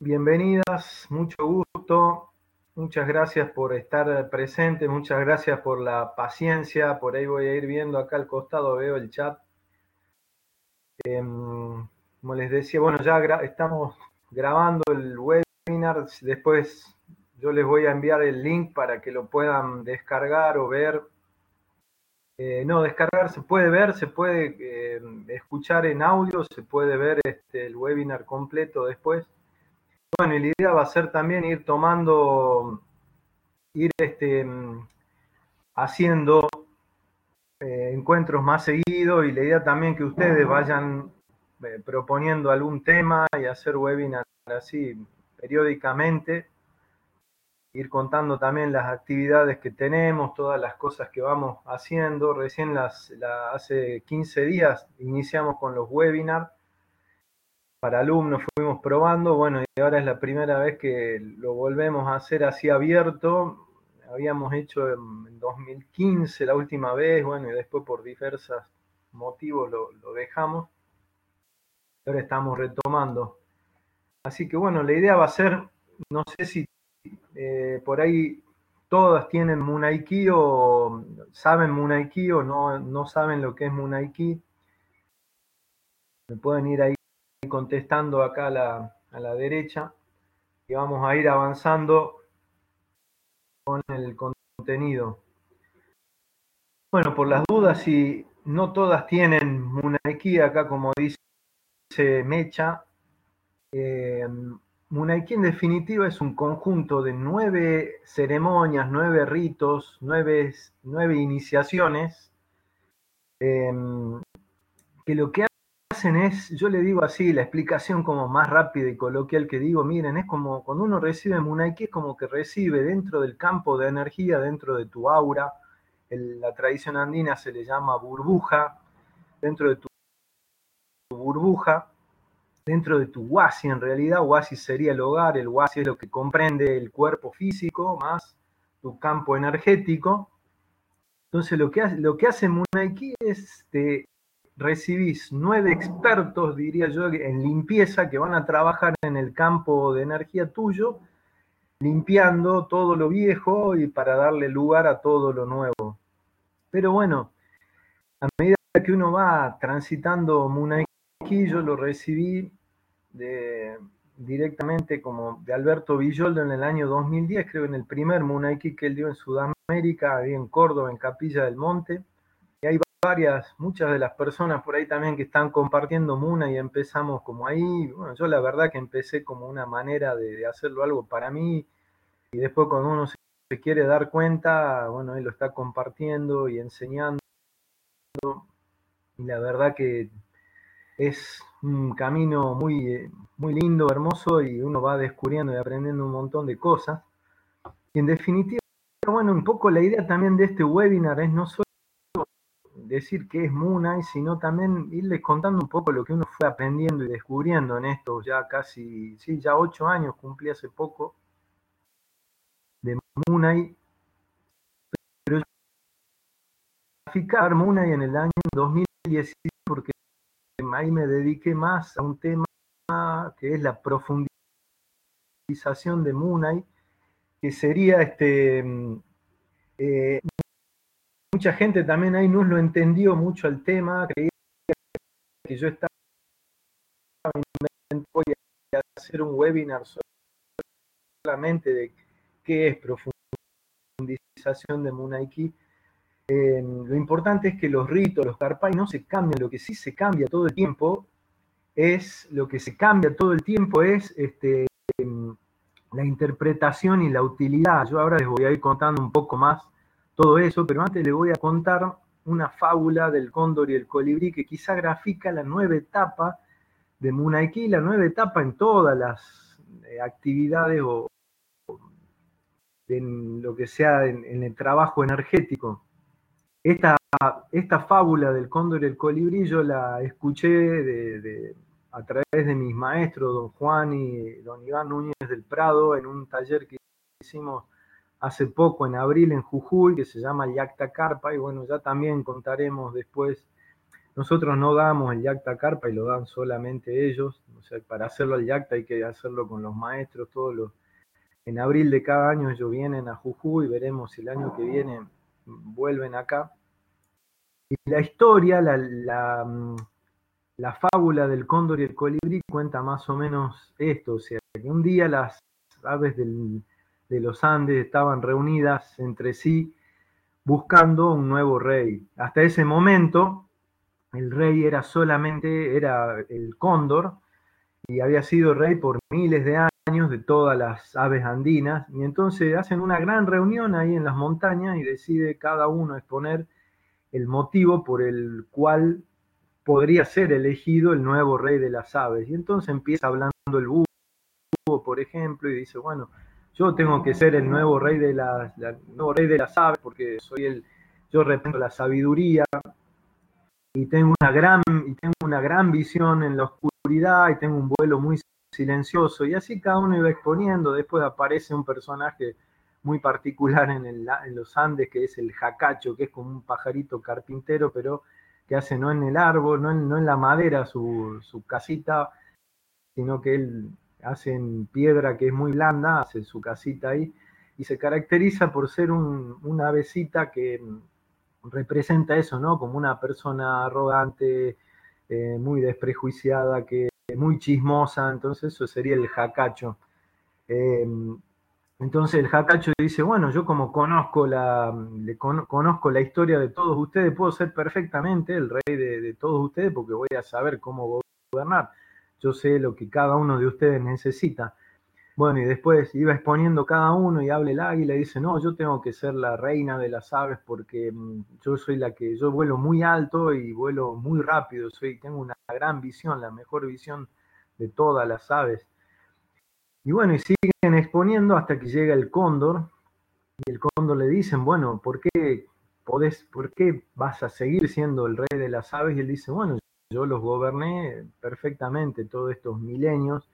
bienvenidas, mucho gusto, muchas gracias por estar presente, muchas gracias por la paciencia, por ahí voy a ir viendo acá al costado, veo el chat. Em, como les decía, bueno, ya estamos grabando el webinar, después yo les voy a enviar el link para que lo puedan descargar o ver. Eh, no, descargar se puede ver, se puede eh, escuchar en audio, se puede ver este, el webinar completo después. Bueno, y la idea va a ser también ir tomando, ir este, haciendo eh, encuentros más seguidos y la idea también que ustedes vayan eh, proponiendo algún tema y hacer webinar así periódicamente, ir contando también las actividades que tenemos, todas las cosas que vamos haciendo. Recién las, hace 15 días iniciamos con los webinars para alumnos fuimos probando, bueno, y ahora es la primera vez que lo volvemos a hacer así abierto. Habíamos hecho en 2015 la última vez, bueno, y después por diversos motivos lo, dejamos. Ahora estamos retomando. Así que bueno, la idea va a ser, no sé si eh, por ahí todas tienen Munaiki o saben Munaiki o no, no saben lo que es Munaiki. Me pueden ir ahí contestando acá a la, a la derecha y vamos a ir avanzando con el contenido. Bueno, por las dudas, si no todas tienen Munaiki, acá como dice Mecha, eh, en definitiva es un conjunto de nueve ceremonias, nueve ritos, nueve, nueve iniciaciones, eh, que lo que es, yo le digo así, la explicación como más rápida y coloquial que digo, miren, es como cuando uno recibe Munaiki, es como que recibe dentro del campo de energía, dentro de tu aura, la tradición andina se le llama burbuja, dentro de tu, burbuja, dentro de tu wasi, en realidad wasi sería el hogar, el wasi es lo que comprende el cuerpo físico más tu campo energético. Entonces lo que hace, lo que hace Munaiki es te recibís nueve expertos, diría yo, en limpieza que van a trabajar en el campo de energía tuyo, limpiando todo lo viejo y para darle lugar a todo lo nuevo. Pero bueno, a medida que uno va transitando Munaiki, yo lo recibí directamente como de Alberto Villoldo en el año 2010, creo en el primer Munaiki que él dio en Sudamérica, ahí en Córdoba, en Capilla del Monte muchas de las personas por ahí también que están compartiendo Muna y empezamos como ahí. Bueno, yo la verdad que empecé como una manera de, hacerlo algo para mí y después cuando uno se, quiere dar cuenta, bueno, él lo está compartiendo y enseñando. Y la verdad que es un camino muy, muy lindo, hermoso y uno va descubriendo y aprendiendo un montón de cosas. Y en definitiva, bueno, un poco la idea también de este webinar es no solo decir que es Moonlight, sino también irles contando un poco lo que uno fue aprendiendo y descubriendo en estos ya casi, sí, ya ocho años cumplí hace poco de Moonlight. Pero graficar Moonlight en el año 2010 porque ahí me dediqué más a un tema que es la profundización de Moonlight, que sería este eh, mucha gente también ahí no lo entendió mucho el tema, creía que yo estaba voy a hacer un webinar solamente de qué es profundización de Munaiki. Eh, lo importante es que los ritos, los karpai no se cambian, lo que sí se cambia todo el tiempo es, lo que se cambia todo el tiempo es este, la interpretación y la utilidad. Yo ahora les voy a ir contando un poco más todo eso, pero antes le voy a contar una fábula del cóndor y el colibrí que quizá grafica la nueva etapa de Munaiki, la nueva etapa en todas las eh, actividades o en lo que sea en, el trabajo energético. Esta, esta, fábula del cóndor y el colibrí yo la escuché a través de mis maestros, don Juan y don Iván Núñez del Prado, en un taller que hicimos hace poco en abril en Jujuy, que se llama Yacta Carpa, y bueno, ya también contaremos después. Nosotros no damos el Yacta Carpa y lo dan solamente ellos. O sea, para hacerlo al Yacta hay que hacerlo con los maestros, todos los... En abril de cada año ellos vienen a Jujuy, veremos si el año que viene vuelven acá. Y la historia, la, la, la fábula del cóndor y el colibrí cuenta más o menos esto, o sea, que un día las aves del, de los Andes estaban reunidas entre sí buscando un nuevo rey. Hasta ese momento el rey era solamente, era el cóndor, y había sido rey por miles de años de todas las aves andinas, y entonces hacen una gran reunión ahí en las montañas y decide cada uno exponer el motivo por el cual podría ser elegido el nuevo rey de las aves. Y entonces empieza hablando el búho, por ejemplo, y dice, bueno, yo tengo que ser el nuevo rey de las, nuevo rey de las aves porque soy el, yo represento la sabiduría y tengo una gran, y tengo una gran visión en la oscuridad y tengo un vuelo muy silencioso. Y así cada uno iba exponiendo, después aparece un personaje muy particular en los Andes que es el jacacho, que es como un pajarito carpintero, pero que hace no en el árbol, no en, no en la madera su, su casita, sino que él hacen piedra que es muy blanda, hace su casita ahí, y se caracteriza por ser un, una avecita que representa eso, ¿no? Como una persona arrogante, eh, muy desprejuiciada, que muy chismosa, entonces eso sería el jacacho. Em, entonces el jacacho dice, bueno, yo como conozco la, le conozco la historia de todos ustedes, puedo ser perfectamente el rey de, de todos ustedes porque voy a saber cómo gobernar yo sé lo que cada uno de ustedes necesita. Bueno, y después iba exponiendo cada uno y habla el águila y dice, no, yo tengo que ser la reina de las aves porque mm, yo soy la que, yo vuelo muy alto y vuelo muy rápido, soy, tengo una gran visión, la mejor visión de todas las aves. Y bueno, y siguen exponiendo hasta que llega el cóndor y el cóndor le dicen, bueno, ¿por qué podés, por qué vas a seguir siendo el rey de las aves? Y él dice, bueno, yo los goberné perfectamente todos estos milenios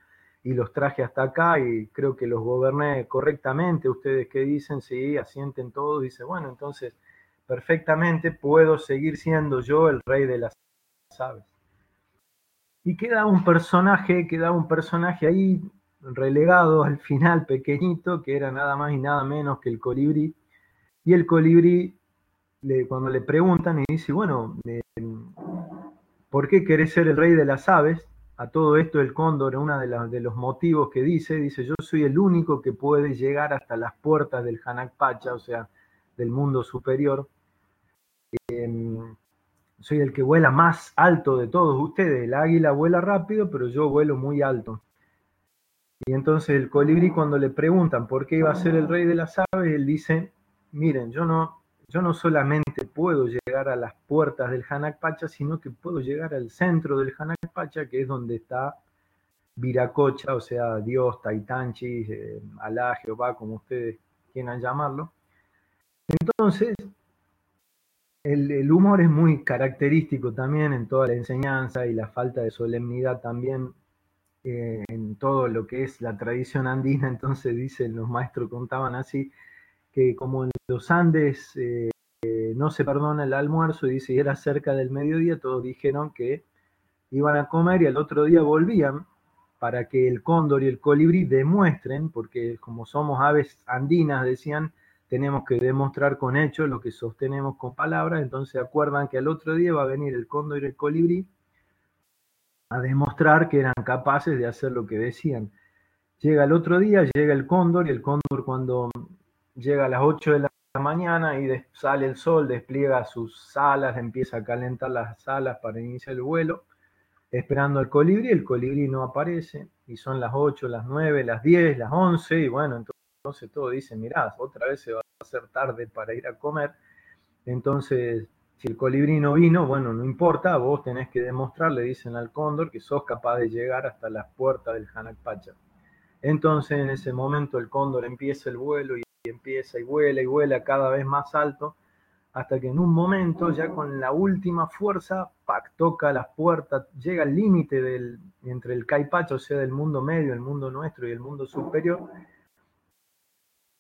y los traje hasta acá y creo que los goberné correctamente. Ustedes que dicen, sí, asienten todos, dice, bueno, entonces perfectamente puedo seguir siendo yo el rey de las aves. Y queda un personaje, queda un personaje ahí relegado al final, pequeñito, que era nada más y nada menos que el colibrí. Y el colibrí, cuando le preguntan, y dice, bueno, ¿Por qué querés ser el rey de las aves? A todo esto el cóndor, uno de, los motivos que dice, dice, yo soy el único que puede llegar hasta las puertas del Pacha, o sea, del mundo superior. Em, soy el que vuela más alto de todos ustedes. El águila vuela rápido, pero yo vuelo muy alto. Y entonces el colibrí cuando le preguntan por qué iba a ser el rey de las aves, él dice, miren, yo no, yo no solamente puedo llegar a las puertas del Hanak Pacha, sino que puedo llegar al centro del Hanak Pacha, que es donde está Viracocha, o sea, Dios, Taitanchi, eh, Alá, Jehová, como ustedes quieran llamarlo. Entonces, el, humor es muy característico también en toda la enseñanza y la falta de solemnidad también eh, en todo lo que es la tradición andina. Entonces, dicen los maestros, contaban así, que como en los Andes eh, no se perdona el almuerzo, y dice, y era cerca del mediodía, todos dijeron que iban a comer y al otro día volvían para que el cóndor y el colibrí demuestren, porque como somos aves andinas, decían, tenemos que demostrar con hechos lo que sostenemos con palabras, entonces acuerdan que al otro día va a venir el cóndor y el colibrí a demostrar que eran capaces de hacer lo que decían. Llega el otro día, llega el cóndor y el cóndor cuando llega a las 8 de la mañana y sale el sol, despliega sus alas, empieza a calentar las alas para iniciar el vuelo, esperando al colibrí, el colibrí no aparece, y son las 8, las 9, las 10, las 11, y bueno, entonces todo dice, mirá, otra vez se va a hacer tarde para ir a comer, entonces si el colibrí no vino, bueno, no importa, vos tenés que demostrar, le dicen al cóndor, que sos capaz de llegar hasta las puertas del Hanak Pacha. Entonces en ese momento el cóndor empieza el vuelo y empieza y vuela y vuela cada vez más alto, hasta que en un momento, ya con la última fuerza, ¡pac! toca las puertas, llega al límite entre el Caipacho, o sea, del mundo medio, el mundo nuestro y el mundo superior.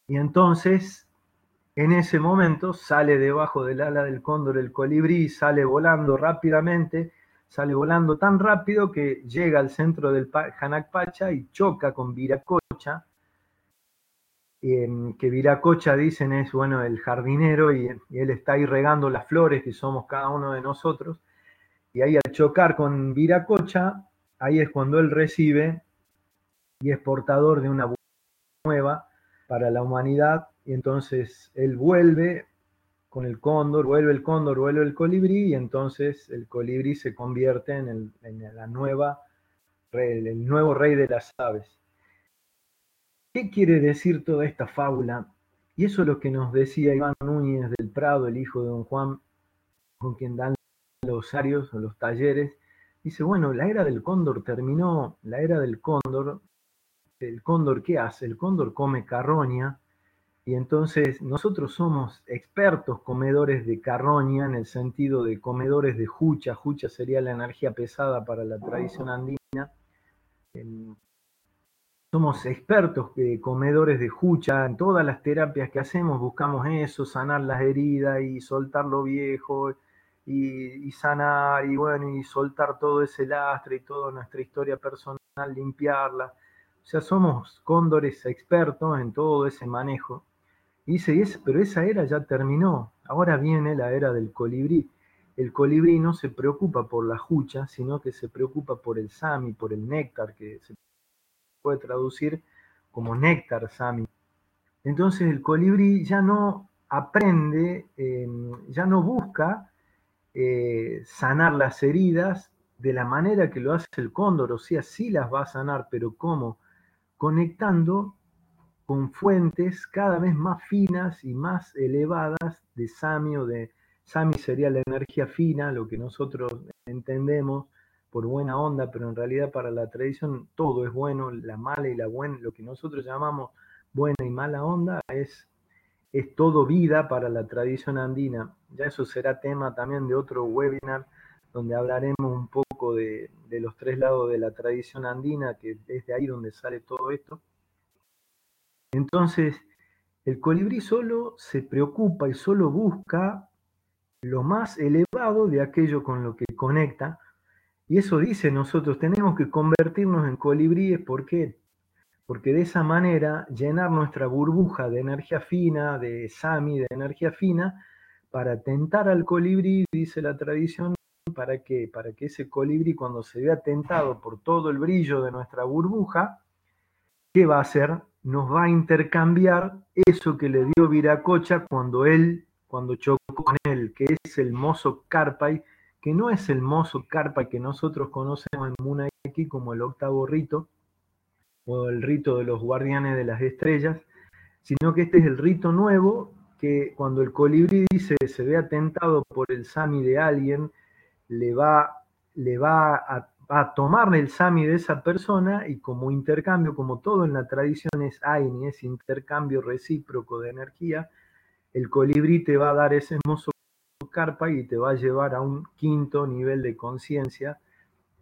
Y entonces En ese momento sale debajo del ala del cóndor el colibrí, sale volando rápidamente, sale volando tan rápido que llega al centro del Pacha y choca con Viracocha, que Viracocha dicen es bueno el jardinero y, él está ahí regando las flores que somos cada uno de nosotros. Y ahí al chocar con Viracocha, ahí es cuando él recibe y es portador de una nueva para la humanidad y entonces él vuelve con el cóndor, vuelve el cóndor, vuelve el colibrí, y entonces el colibrí se convierte en, la nueva, el nuevo rey de las aves. ¿Qué quiere decir toda esta fábula? Y eso es lo que nos decía Iván Núñez del Prado, el hijo de don Juan, con quien dan los arios o los talleres. Dice, bueno, la era del cóndor terminó, la era del cóndor, el cóndor ¿qué hace? El cóndor come carroña, y entonces nosotros somos expertos comedores de carroña en el sentido de comedores de jucha. Jucha sería la energía pesada para la tradición andina. Somos expertos eh, comedores de jucha. En todas las terapias que hacemos buscamos eso, sanar las heridas y soltar lo viejo y, sanar y bueno, y soltar todo ese lastre y toda nuestra historia personal, limpiarla. O sea, somos cóndores expertos en todo ese manejo. Y dice, pero esa era ya terminó, ahora viene la era del colibrí. El colibrí no se preocupa por la jucha, sino que se preocupa por el sami, por el néctar, que se puede traducir como néctar sami. Entonces el colibrí ya no aprende, em, ya no busca eh, sanar las heridas de la manera que lo hace el cóndor, o sea, sí las va a sanar, pero ¿cómo? Conectando con fuentes cada vez más finas y más elevadas de Sami o de Sami sería la energía fina, lo que nosotros entendemos por buena onda, pero en realidad para la tradición todo es bueno, la mala y la buena, lo que nosotros llamamos buena y mala onda es, es todo vida para la tradición andina. Ya eso será tema también de otro webinar donde hablaremos un poco de, de los tres lados de la tradición andina, que es de ahí donde sale todo esto. Entonces, el colibrí solo se preocupa y solo busca lo más elevado de aquello con lo que conecta. Y eso dice nosotros, tenemos que convertirnos en colibríes. ¿Por qué? Porque de esa manera llenar nuestra burbuja de energía fina, de sami, de energía fina, para tentar al colibrí, dice la tradición, ¿para qué? Para que ese colibrí cuando se vea tentado por todo el brillo de nuestra burbuja, ¿qué va a hacer? nos va a intercambiar eso que le dio Viracocha cuando él, cuando chocó con él, que es el mozo Carpay, que no es el mozo Carpay que nosotros conocemos en Munaiki como el octavo rito, o el rito de los guardianes de las estrellas, sino que este es el rito nuevo que cuando el colibrí dice se ve atentado por el sami de alguien, le va, le va a tomarle el sami de esa persona y como intercambio, como todo en la tradición es Aini, es intercambio recíproco de energía, el colibrí te va a dar ese hermoso y te va a llevar a un quinto nivel de conciencia,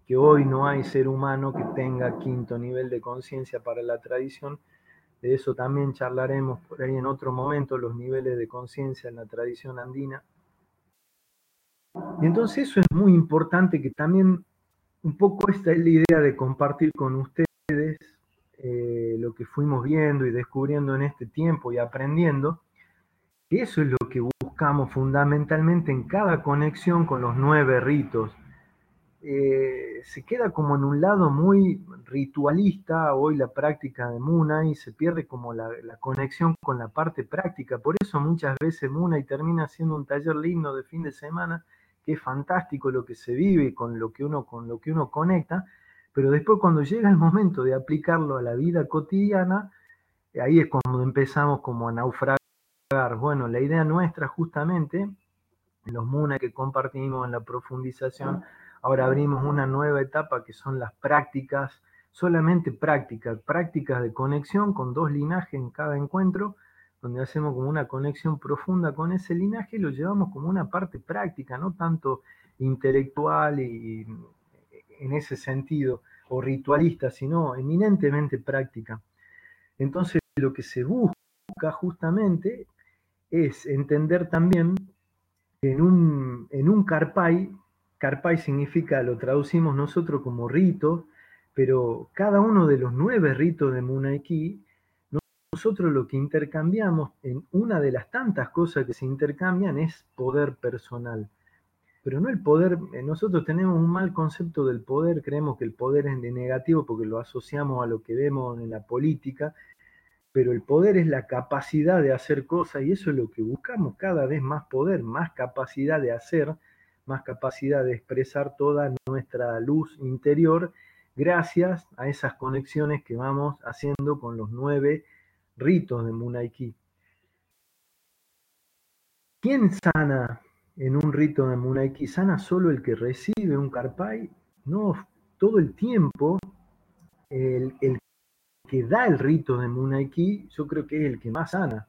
que hoy no hay ser humano que tenga quinto nivel de conciencia para la tradición. De eso también charlaremos por ahí en otro momento, los niveles de conciencia en la tradición andina. Y entonces eso es muy importante que también un poco esta es la idea de compartir con ustedes eh, lo que fuimos viendo y descubriendo en este tiempo y aprendiendo. Eso es lo que buscamos fundamentalmente en cada conexión con los nueve ritos. Eh, se queda como en un lado muy ritualista hoy la práctica de Muna y se pierde como la, conexión con la parte práctica. Por eso muchas veces Muna y termina siendo un taller lindo de fin de semana que es fantástico lo que se vive con lo que uno, con lo que uno conecta, pero después cuando llega el momento de aplicarlo a la vida cotidiana, ahí es cuando empezamos como a naufragar. Bueno, la idea nuestra justamente, en los MUNA que compartimos en la profundización, ahora abrimos una nueva etapa que son las prácticas, solamente prácticas, prácticas de conexión con dos linajes en cada encuentro, donde hacemos como una conexión profunda con ese linaje y lo llevamos como una parte práctica, no tanto intelectual y, en ese sentido, o ritualista, sino eminentemente práctica. Entonces, lo que se busca justamente es entender también que en un, en un significa, lo traducimos nosotros como rito, pero cada uno de los nueve ritos de Munaiki, nosotros lo que intercambiamos en una de las tantas cosas que se intercambian es poder personal. Pero no el poder, eh, nosotros tenemos un mal concepto del poder, creemos que el poder es de negativo porque lo asociamos a lo que vemos en la política, pero el poder es la capacidad de hacer cosas y eso es lo que buscamos, cada vez más poder, más capacidad de hacer, más capacidad de expresar toda nuestra luz interior gracias a esas conexiones que vamos haciendo con los nueve ritos de Munaiki. ¿Quién sana en un rito de Munaiki? ¿Sana solo el que recibe un karpai? No, todo el tiempo el, el que da el rito de Munaiki, yo creo que es el que más sana.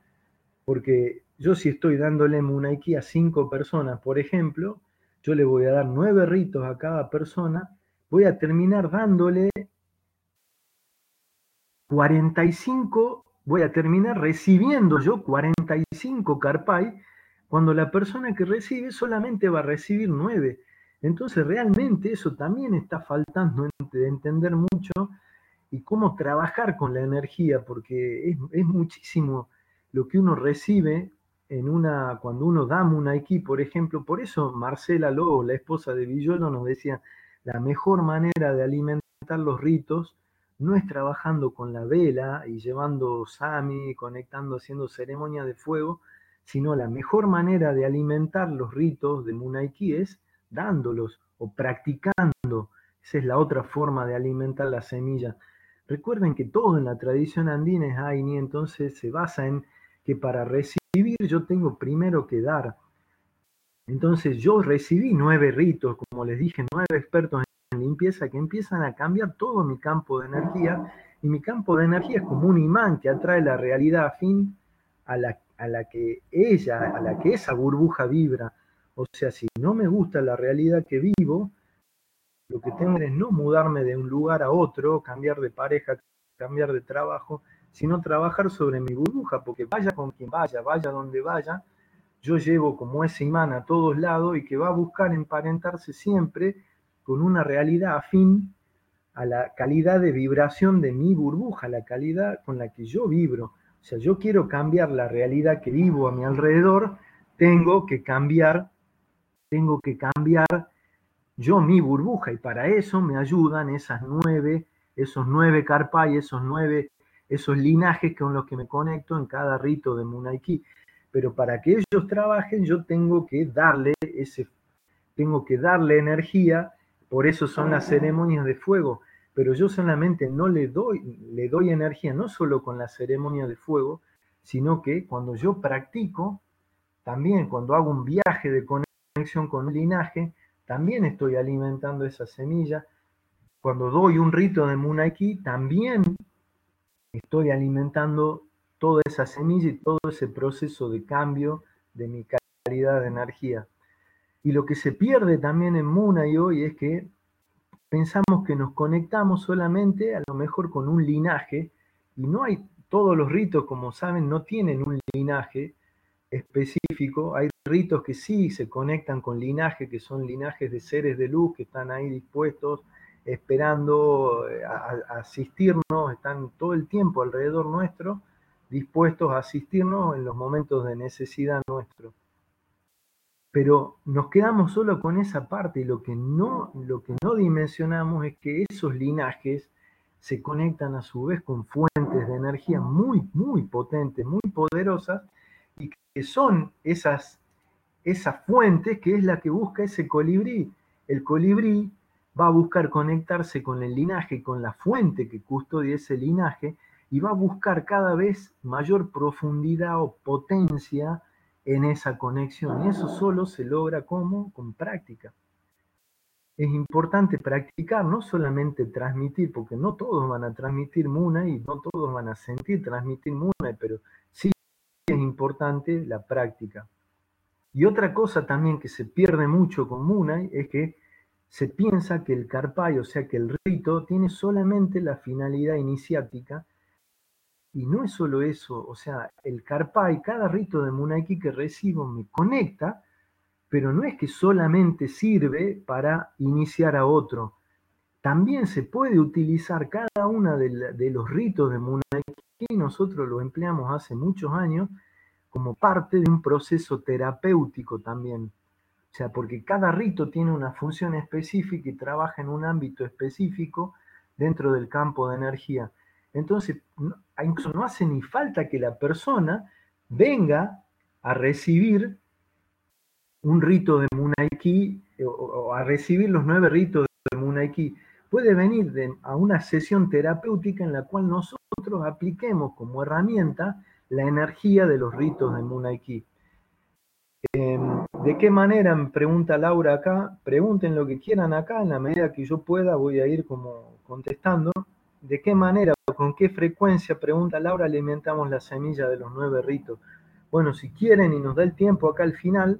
Porque yo si estoy dándole Munaiki a cinco personas, por ejemplo, yo le voy a dar nueve ritos a cada persona, voy a terminar dándole 45, voy a terminar recibiendo yo 45 carpai, cuando la persona que recibe solamente va a recibir nueve. Entonces realmente eso también está faltando de entender mucho y cómo trabajar con la energía, porque es, muchísimo lo que uno recibe en una, cuando uno da un por ejemplo, por eso Marcela Lobo, la esposa de Villolo, nos decía, la mejor manera de alimentar los ritos no es trabajando con la vela y llevando sami, conectando, haciendo ceremonia de fuego, sino la mejor manera de alimentar los ritos de Munaiki es dándolos o practicando. Esa es la otra forma de alimentar la semilla. Recuerden que todo en la tradición andina es Aini, entonces se basa en que para recibir yo tengo primero que dar. Entonces yo recibí nueve ritos, como les dije, nueve expertos en limpieza que empiezan a cambiar todo mi campo de energía y mi campo de energía es como un imán que atrae la realidad afín a la, a la que ella, a la que esa burbuja vibra. O sea, si no me gusta la realidad que vivo, lo que tengo es no mudarme de un lugar a otro, cambiar de pareja, cambiar de trabajo, sino trabajar sobre mi burbuja, porque vaya con quien vaya, vaya donde vaya, yo llevo como ese imán a todos lados y que va a buscar emparentarse siempre con una realidad afín a la calidad de vibración de mi burbuja, la calidad con la que yo vibro. O sea, yo quiero cambiar la realidad que vivo a mi alrededor, tengo que cambiar, tengo que cambiar yo mi burbuja y para eso me ayudan esas nueve, esos nueve carpay, esos nueve, esos linajes con los que me conecto en cada rito de Munaiki. Pero para que ellos trabajen yo tengo que darle ese, tengo que darle energía, por eso son las ceremonias de fuego. Pero yo solamente no le doy, le doy energía, no solo con la ceremonia de fuego, sino que cuando yo practico, también cuando hago un viaje de conexión con un linaje, también estoy alimentando esa semilla. Cuando doy un rito de Munaiki, también estoy alimentando toda esa semilla y todo ese proceso de cambio de mi calidad de energía. Y lo que se pierde también en Munai hoy es que pensamos que nos conectamos solamente a lo mejor con un linaje y no hay, todos los ritos, como saben, no tienen un linaje específico. Hay ritos que sí se conectan con linajes, que son linajes de seres de luz que están ahí dispuestos, esperando eh, a, asistirnos, están todo el tiempo alrededor nuestro, dispuestos a asistirnos en los momentos de necesidad nuestro. Pero nos quedamos solo con esa parte y lo que no, lo que no dimensionamos es que esos linajes se conectan a su vez con fuentes de energía muy, muy potentes, muy poderosas, que son esas esa fuente que es la que busca ese colibrí. El colibrí va a buscar conectarse con el linaje, con la fuente que custodia ese linaje, y va a buscar cada vez mayor profundidad o potencia en esa conexión. Y eso solo se logra como con práctica. Es importante practicar, no solamente transmitir, porque no todos van a transmitir Muna y no todos van a sentir transmitir Muna, pero sí es importante la práctica. Y otra cosa también que se pierde mucho con Munay es que se piensa que el carpay, o sea que el rito, tiene solamente la finalidad iniciática Y no es solo eso, o sea, el Karpai, cada rito de Munaiki que recibo me conecta, pero no es que solamente sirve para iniciar a otro. También se puede utilizar cada uno de, los ritos de Munaiki, nosotros lo empleamos hace muchos años, como parte de un proceso terapéutico también. O sea, porque cada rito tiene una función específica y trabaja en un ámbito específico dentro del campo de energía. Entonces, incluso no hace ni falta que la persona venga a recibir un rito de Munaiki o, a recibir los nueve ritos de Munaiki. Puede venir a una sesión terapéutica en la cual nosotros apliquemos como herramienta la energía de los ritos de Munaiki. Em, ¿De qué manera? Me pregunta Laura acá. Pregunten lo que quieran acá, en la medida que yo pueda voy a ir como contestando. ¿De qué manera con qué frecuencia, pregunta Laura, alimentamos la semilla de los nueve ritos? Bueno, si quieren y nos da el tiempo acá al final,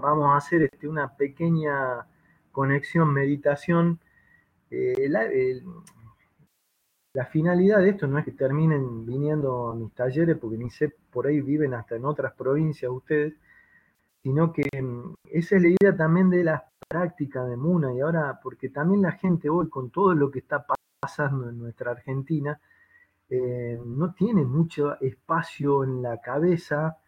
vamos a hacer este, una pequeña conexión, meditación. Eh, finalidad de esto no es que terminen viniendo a mis talleres, porque ni sé, por ahí viven hasta en otras provincias ustedes, sino que mm, esa es la idea también de la práctica de Muna y ahora, porque también la gente hoy con todo lo que está pasando en nuestra Argentina, eh, no tiene mucho espacio en la cabeza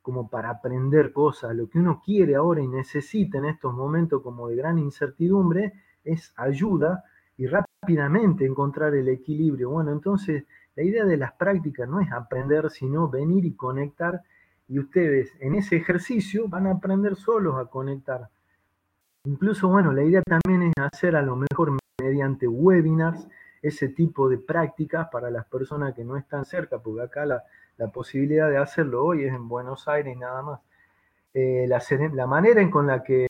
como para aprender cosas. Lo que uno quiere ahora y necesita en estos momentos como de gran incertidumbre es ayuda y rápidamente encontrar el equilibrio. Bueno, entonces la idea de las prácticas no es aprender, sino venir y conectar y ustedes en ese ejercicio van a aprender solos a conectar. Incluso, bueno, la idea también es hacer a lo mejor mediante webinars ese tipo de prácticas para las personas que no están cerca, porque acá la, posibilidad de hacerlo hoy es en Buenos Aires y nada más. Eh, la, la, manera en con, la que,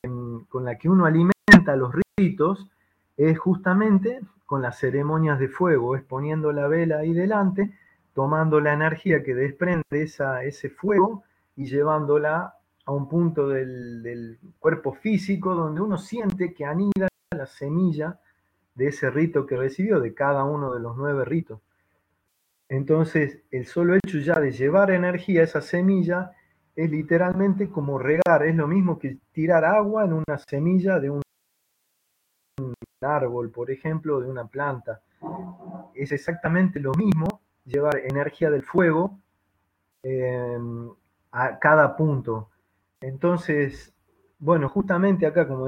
con la que uno alimenta los ritos es justamente con las ceremonias de fuego, es poniendo la vela ahí delante, tomando la energía que desprende ese fuego y llevándola a un punto del, cuerpo físico donde uno siente que anida la semilla de ese rito que recibió, de cada uno de los nueve ritos. Entonces, el solo hecho ya de llevar energía a esa semilla es literalmente como regar, es lo mismo que tirar agua en una semilla de un árbol, por ejemplo, de una planta. Es exactamente lo mismo llevar energía del fuego eh, a cada punto. Entonces, bueno, justamente acá, como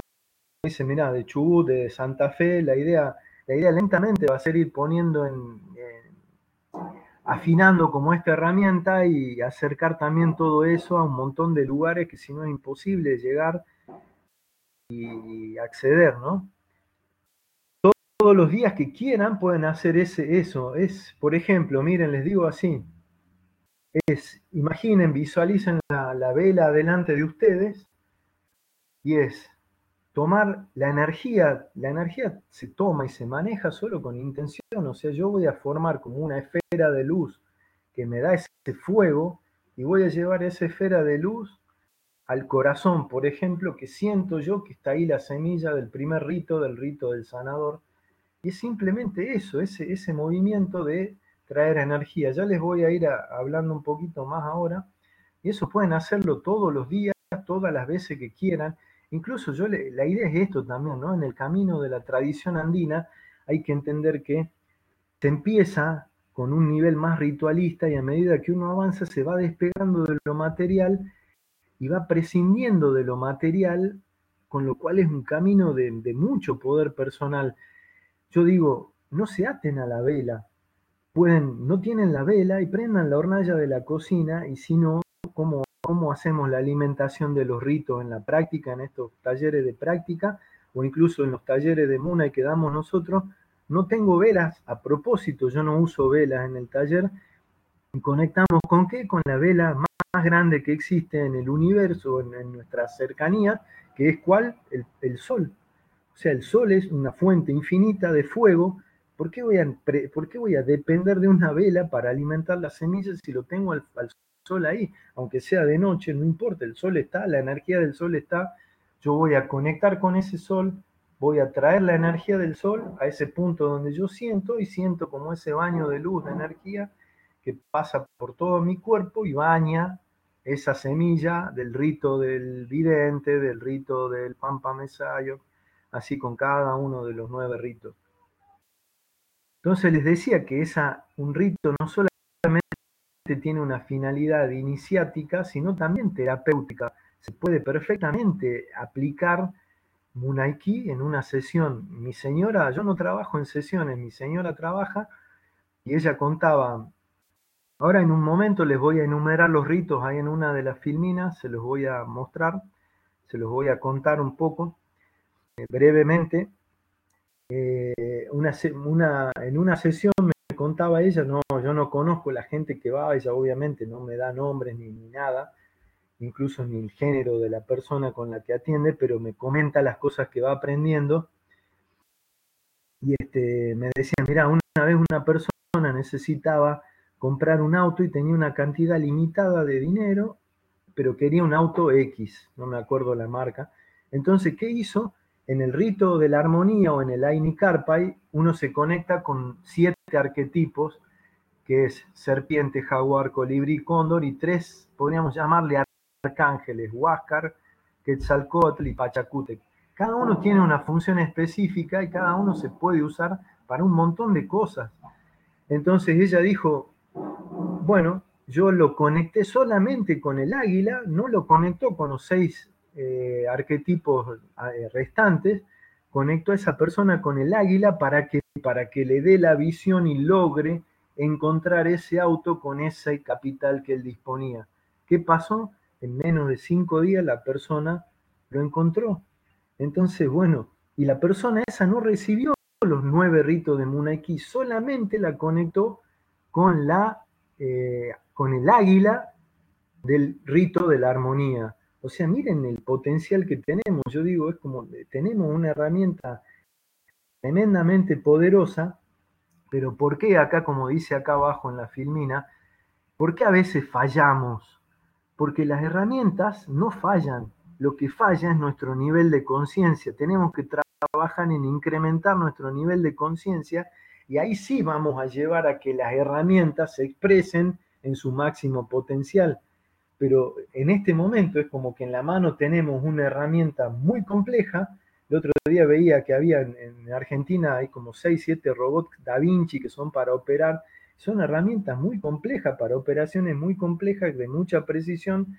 dice, mirá, de Chubut, de Santa Fe, la idea, la idea lentamente va a ser ir poniendo en, afinando como esta herramienta y acercar también todo eso a un montón de lugares que si no es imposible llegar y acceder, ¿no? Todos los días que quieran pueden hacer ese, eso. Es, por ejemplo, miren, les digo así, es, imaginen, visualicen la, vela delante de ustedes y es tomar la energía, la energía se toma y se maneja solo con intención, o sea, yo voy a formar como una esfera de luz que me da ese fuego y voy a llevar esa esfera de luz al corazón, por ejemplo, que siento yo que está ahí la semilla del primer rito, del rito del sanador, y es simplemente eso, ese, ese movimiento de traer energía. Ya les voy a ir hablando un poquito más ahora. Y eso pueden hacerlo todos los días, todas las veces que quieran. Incluso yo la idea es esto también, ¿no? En el camino de la tradición andina hay que entender que se empieza con un nivel más ritualista y a medida que uno avanza se va despegando de lo material y va prescindiendo de lo material, con lo cual es un camino de mucho poder personal. Yo digo, no se aten a la vela, pueden, no tienen la vela y prendan la hornalla de la cocina y si no, ¿cómo, cómo hacemos la alimentación de los ritos en la práctica, en estos talleres de práctica o incluso en los talleres de Muna que damos nosotros? No tengo velas a propósito, yo no uso velas en el taller. Conectamos con qué? Con la vela más grande que existe en el universo, en, nuestra cercanía, que es cuál? El, el sol. O sea, el sol es una fuente infinita de fuego ¿Por qué, voy a, ¿Por qué voy a depender de una vela para alimentar las semillas si lo tengo al, sol ahí? Aunque sea de noche, no importa, el sol está, la energía del sol está. Yo voy a conectar con ese sol, voy a traer la energía del sol a ese punto donde yo siento y siento como ese baño de luz, de energía que pasa por todo mi cuerpo y baña esa semilla del rito del vidente, del rito del pampa mesayo, así con cada uno de los nueve ritos. Entonces les decía que esa, un rito no solamente tiene una finalidad iniciática, sino también terapéutica. Se puede perfectamente aplicar Munaiki en una sesión. Mi señora, yo no trabajo en sesiones, mi señora trabaja y ella contaba, ahora en un momento les voy a enumerar los ritos ahí en una de las filminas, se los voy a mostrar, se los voy a contar un poco brevemente. Eh, en una sesión me contaba ella, no, yo no conozco la gente que va, ella obviamente no me da nombres ni, ni nada, incluso ni el género de la persona con la que atiende, pero me comenta las cosas que va aprendiendo. Y este, me decía, mira, una vez una persona necesitaba comprar un auto y tenía una cantidad limitada de dinero, pero quería un auto X, no me acuerdo la marca. Entonces, ¿qué hizo? En el rito de la armonía o en el Aini Karpai, uno se conecta con siete arquetipos, que es serpiente, jaguar, colibrí, cóndor, y tres, podríamos llamarle arcángeles, Huáscar, Quetzalcóatl y Pachacútec. Cada uno tiene una función específica y cada uno se puede usar para un montón de cosas. Entonces ella dijo, bueno, yo lo conecté solamente con el águila, no lo conectó con los seis eh, arquetipos eh, restantes, conectó a esa persona con el águila para que, para que le dé la visión y logre encontrar ese auto con ese capital que él disponía. ¿Qué pasó? en menos de cinco días la persona lo encontró. Entonces, bueno, y la persona esa no recibió los nueve ritos de Munaiki, solamente la conectó con, la, eh, con el águila del rito de la armonía. O sea, miren el potencial que tenemos. Yo digo, es como tenemos una herramienta tremendamente poderosa, pero ¿por qué acá, como dice acá abajo en la filmina, por qué a veces fallamos? porque las herramientas no fallan, lo que falla es nuestro nivel de conciencia. Tenemos que trabajar en incrementar nuestro nivel de conciencia y ahí sí vamos a llevar a que las herramientas se expresen en su máximo potencial. Pero en este momento es como que en la mano tenemos una herramienta muy compleja. El otro día veía que había en, Argentina hay como 6, 7 robots Da Vinci que son para operar son herramientas muy complejas para operaciones muy complejas de mucha precisión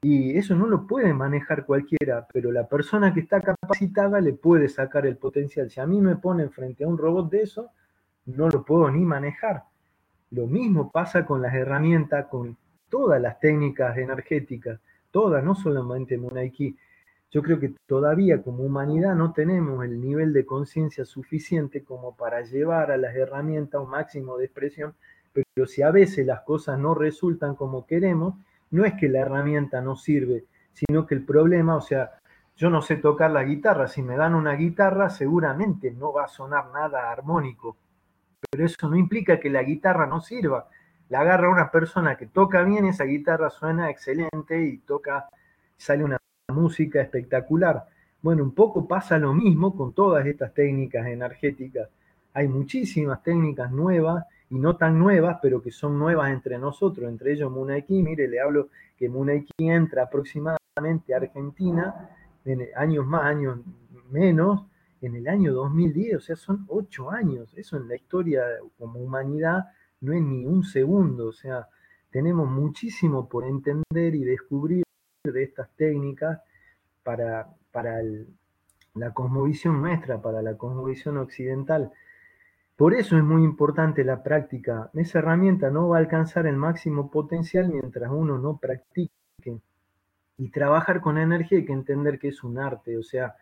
y eso no lo puede manejar cualquiera, pero la persona que está capacitada le puede sacar el potencial. Si a mí me ponen frente a un robot de eso, no lo puedo ni manejar. Lo mismo pasa con las herramientas, con todas las técnicas energéticas, todas, no solamente Munaiki. Yo creo que todavía como humanidad no tenemos el nivel de conciencia suficiente como para llevar a las herramientas un máximo de expresión, pero si a veces las cosas no resultan como queremos, no es que la herramienta no sirve, sino que el problema, o sea, yo no sé tocar la guitarra, si me dan una guitarra seguramente no va a sonar nada armónico, pero eso no implica que la guitarra no sirva. La agarra una persona que toca bien, esa guitarra suena excelente y toca, sale una música espectacular. Bueno, un poco pasa lo mismo con todas estas técnicas energéticas. Hay muchísimas técnicas nuevas y no tan nuevas, pero que son nuevas entre nosotros, entre ellos Munaiki. Mire, le hablo que Munaiki entra aproximadamente a Argentina en años más, años menos, en el año 2010, o sea, son ocho años. Eso en la historia como humanidad no es ni un segundo, o sea, tenemos muchísimo por entender y descubrir de estas técnicas para, para la cosmovisión nuestra, para la cosmovisión occidental. Por eso es muy importante la práctica. Esa herramienta no va a alcanzar el máximo potencial mientras uno no practique. Y trabajar con energía hay que entender que es un arte, o sea,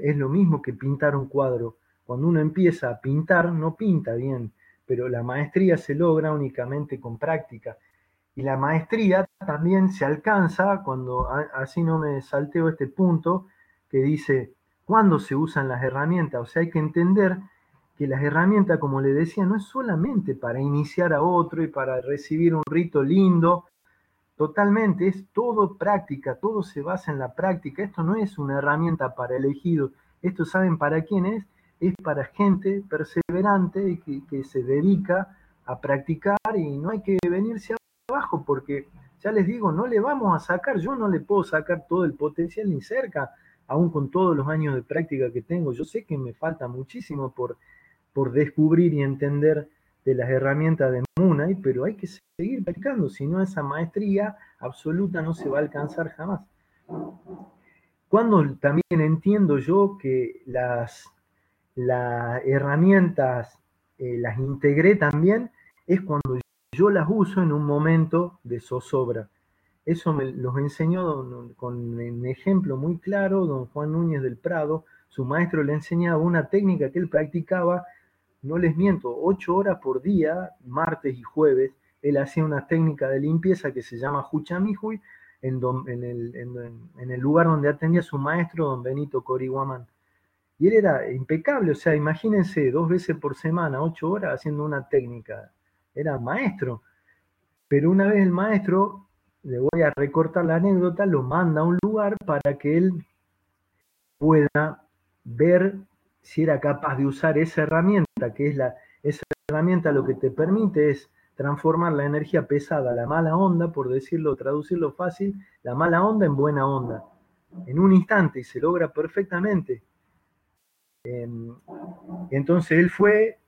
es lo mismo que pintar un cuadro. Cuando uno empieza a pintar, no pinta bien, pero la maestría se logra únicamente con práctica. Y la maestría también se alcanza cuando, así no me salteo este punto, que dice, ¿cuándo se usan las herramientas? O sea, hay que entender que las herramientas, como le decía, no es solamente para iniciar a otro y para recibir un rito lindo, totalmente, es todo práctica, todo se basa en la práctica. Esto no es una herramienta para elegidos, esto saben para quién es, es para gente perseverante que se dedica a practicar y no hay que venirse abajo porque, ya les digo, no le vamos a sacar, yo no le puedo sacar todo el potencial ni cerca, aún con todos los años de práctica que tengo. Yo sé que me falta muchísimo por, por descubrir y entender de las herramientas de Moonlight, pero hay que seguir practicando, si no esa maestría absoluta no se va a alcanzar jamás. Cuando también entiendo yo que las, las herramientas eh, las integré también, es cuando yo las uso en un momento de zozobra. Eso me los enseñó con un ejemplo muy claro don Juan Núñez del Prado. Su maestro le enseñaba una técnica que él practicaba no les miento, ocho horas por día, martes y jueves, él hacía una técnica de limpieza que se llama Juchamihui, en, el, en, el, lugar donde atendía su maestro, don Benito Corihuamán. Y él era impecable, o sea, imagínense, dos veces por semana, ocho horas haciendo una técnica. Era maestro. Pero una vez el maestro, le voy a recortar la anécdota, lo manda a un lugar para que él pueda ver si era capaz de usar esa herramienta, que es la, esa herramienta lo que te permite es transformar la energía pesada, la mala onda, por decirlo, traducirlo fácil, la mala onda en buena onda, en un instante y se logra perfectamente. Em, entonces él fue,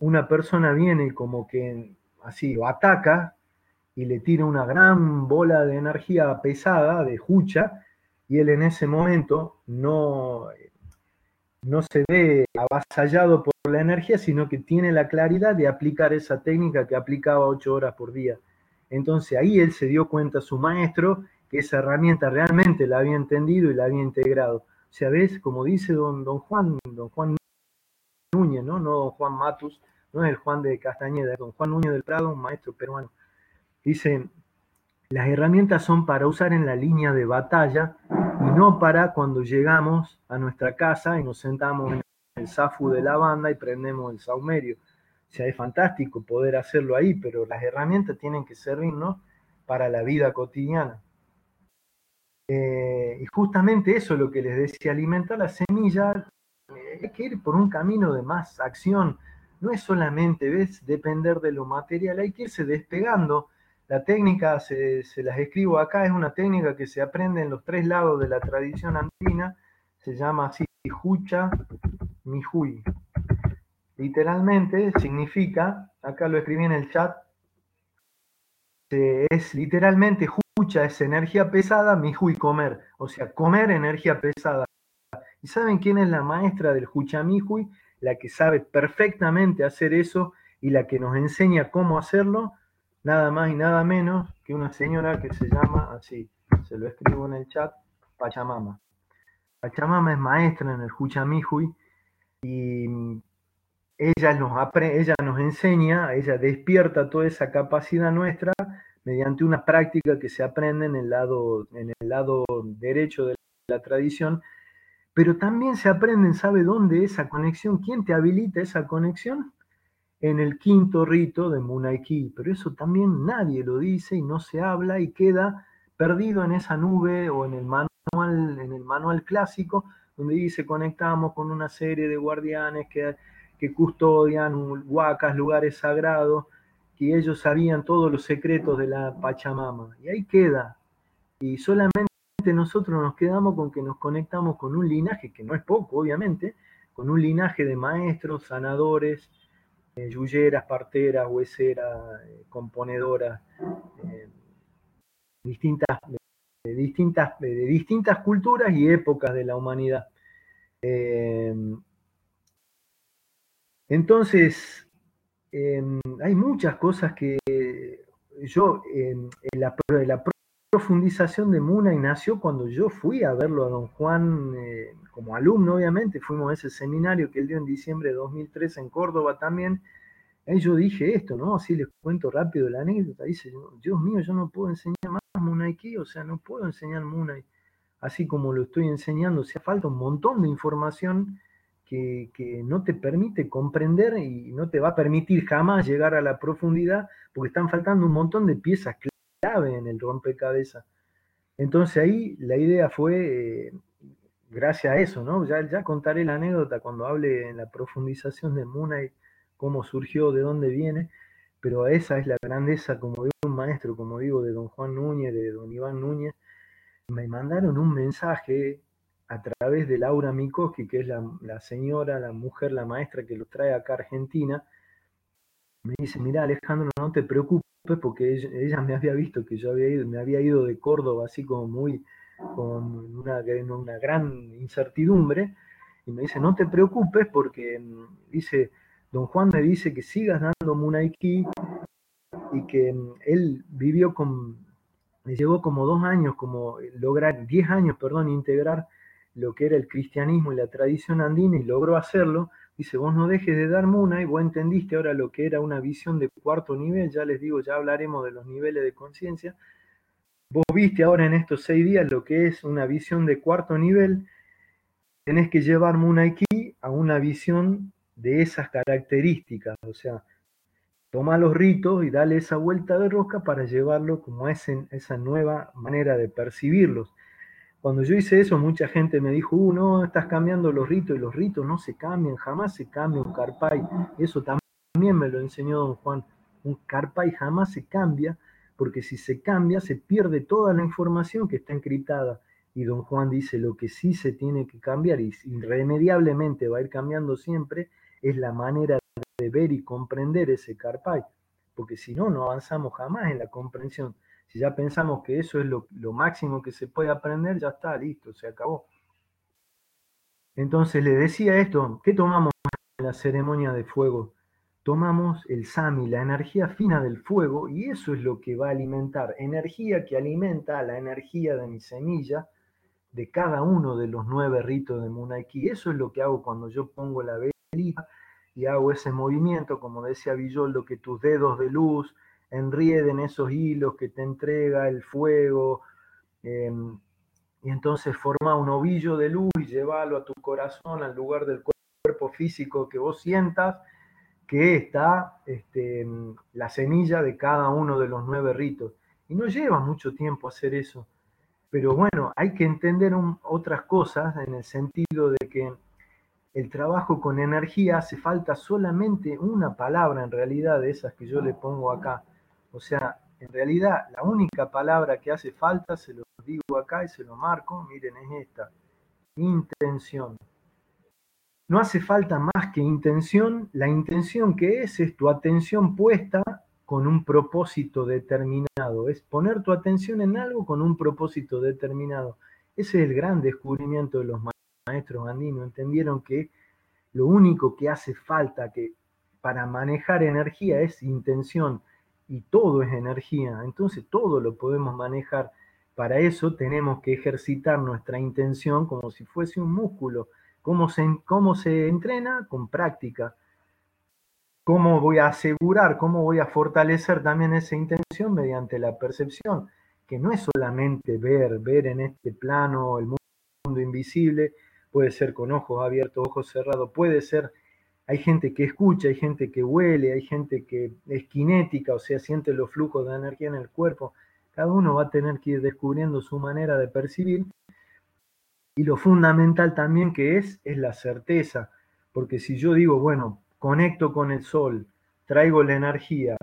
una persona viene como que así lo ataca y le tira una gran bola de energía pesada, de jucha, y él en ese momento no, no se ve avasallado por la energía, sino que tiene la claridad de aplicar esa técnica que aplicaba ocho horas por día. Entonces ahí él se dio cuenta, su maestro, que esa herramienta realmente la había entendido y la había integrado. O sea, ves, como dice don, don Juan, don Juan Núñez, ¿no? No don Juan Matus, no es el Juan de Castañeda, es don Juan Núñez del Prado, un maestro peruano. Dice, las herramientas son para usar en la línea de batalla y no para cuando llegamos a nuestra casa y nos sentamos en el zafu de la banda y prendemos el saumerio. O sea, es fantástico poder hacerlo ahí, pero las herramientas tienen que servirnos para la vida cotidiana. Eh, y justamente eso es lo que les decía, alimentar la semilla, eh, hay que ir por un camino de más acción. No es solamente, depender de lo material, hay que irse despegando la técnica, se, las escribo acá, es una técnica que se aprende en los tres lados de la tradición andina, se llama así, Jucha Mihui. Literalmente significa, acá lo escribí en el chat, es literalmente Jucha es energía pesada, Mihui comer, o sea, comer energía pesada. ¿Y saben quién es la maestra del Jucha Mihui? La que sabe perfectamente hacer eso y la que nos enseña cómo hacerlo nada más y nada menos que una señora que se llama así, se lo escribo en el chat, Pachamama. Pachamama es maestra en el Juchamihui y ella nos, ella nos enseña, ella despierta toda esa capacidad nuestra mediante una práctica que se aprende en el lado, en el lado derecho de la tradición, pero también se aprende, ¿sabe dónde esa conexión? ¿Quién te habilita esa conexión? en el quinto rito de Munaiki, pero eso también nadie lo dice y no se habla y queda perdido en esa nube o en el manual, en el manual clásico, donde dice conectamos con una serie de guardianes que, que custodian huacas, lugares sagrados, que ellos sabían todos los secretos de la Pachamama. Y ahí queda. Y solamente nosotros nos quedamos con que nos conectamos con un linaje, que no es poco, obviamente, con un linaje de maestros, sanadores, eh, yuyeras, parteras, hueseras, eh, componedoras, eh, distintas, distintas, de distintas culturas y épocas de la humanidad. Entonces, hay muchas cosas que yo, en la, profundización de Muna nació cuando yo fui a verlo a don Juan como alumno, obviamente, fuimos a ese seminario que él dio en diciembre de 2003 en Córdoba también. Ahí yo dije esto, ¿no? Así les cuento rápido la anécdota. Dice, Dios mío, yo no puedo enseñar más Munaiki, o sea, no puedo enseñar Munai así como lo estoy enseñando. O sea, falta un montón de información que, no te permite comprender y no te va a permitir jamás llegar a la profundidad porque están faltando un montón de piezas clave en el rompecabezas. Entonces ahí la idea fue eh, gracias a eso, ¿no? Ya, ya contaré la anécdota cuando hable en la profundización de Muna y cómo surgió, de dónde viene. pero esa es la grandeza como de un maestro, como digo, de don Juan Núñez, de don Iván Núñez. Me mandaron un mensaje a través de Laura Mikoski, que es la, señora, la mujer, la maestra que lo trae acá a Argentina. Me dice, mira Alejandro, no te preocupes porque ella, me había visto que yo había ido, me había ido de Córdoba así como muy, con una, una gran incertidumbre. Y me dice, no te preocupes porque, mm, dice, don Juan me dice que sigas dando Munaiki y que mm, él vivió con, le llevó como dos años, como lograr, diez años, perdón, integrar lo que era el cristianismo y la tradición andina y logró hacerlo. Dice, vos no dejes de dar Muna y vos entendiste ahora lo que era una visión de cuarto nivel, ya les digo, ya hablaremos de los niveles de conciencia. Vos viste ahora en estos seis días lo que es una visión de cuarto nivel, tenés que llevar Munaiki a una visión de esas características, o sea, toma los ritos y dale esa vuelta de rosca para llevarlo como a esa nueva manera de percibirlos. Cuando yo hice eso, mucha gente me dijo, uh, no, estás cambiando los ritos, y los ritos no se cambian, jamás se cambia un carpay. Eso también me lo enseñó don Juan. Un carpay jamás se cambia, porque si se cambia, se pierde toda la información que está encriptada. Y don Juan dice, lo que sí se tiene que cambiar, y irremediablemente va a ir cambiando siempre, es la manera de ver y comprender ese carpay, porque si no, no avanzamos jamás en la comprensión. Si ya pensamos que eso es lo, máximo que se puede aprender, ya está, listo, se acabó. Entonces le decía esto, ¿qué tomamos en la ceremonia de fuego? Tomamos el sami, la energía fina del fuego, y eso es lo que va a alimentar, energía que alimenta la energía de mi semilla, de cada uno de los nueve ritos de Munaiki. Eso es lo que hago cuando yo pongo la velita y hago ese movimiento, como decía Villoldo, que tus dedos de luz enrieden esos hilos que te entrega el fuego, em, y entonces forma un ovillo de luz y llévalo a tu corazón, al lugar del cuerpo físico que vos sientas, que está este, la semilla de cada uno de los nueve ritos. Y no lleva mucho tiempo hacer eso. Pero bueno, hay que entender otras cosas en el sentido de que el trabajo con energía hace falta solamente una palabra en realidad de esas que yo le pongo acá. O sea, en realidad la única palabra que hace falta, se lo digo acá y se lo marco, miren, es esta, intención. No hace falta más que intención, la intención que es es tu atención puesta con un propósito determinado, es poner tu atención en algo con un propósito determinado. Ese es el gran descubrimiento de los maestros andinos entendieron que lo único que hace falta que para manejar energía es intención y todo es energía, entonces todo lo podemos manejar. Para eso tenemos que ejercitar nuestra intención como si fuese un músculo. ¿Cómo se, cómo se entrena? Con práctica. ¿Cómo voy a asegurar, cómo voy a fortalecer también esa intención mediante la percepción? Que no es solamente ver, ver en este plano el mundo invisible, puede ser con ojos abiertos, ojos cerrados, puede ser, hay gente que escucha, hay gente que huele, hay gente que es kinética, o sea, siente los flujos de energía en el cuerpo. Cada uno va a tener que ir descubriendo su manera de percibir. Y lo fundamental también que es, es la certeza, porque si yo digo, bueno, conecto con el sol, traigo la energía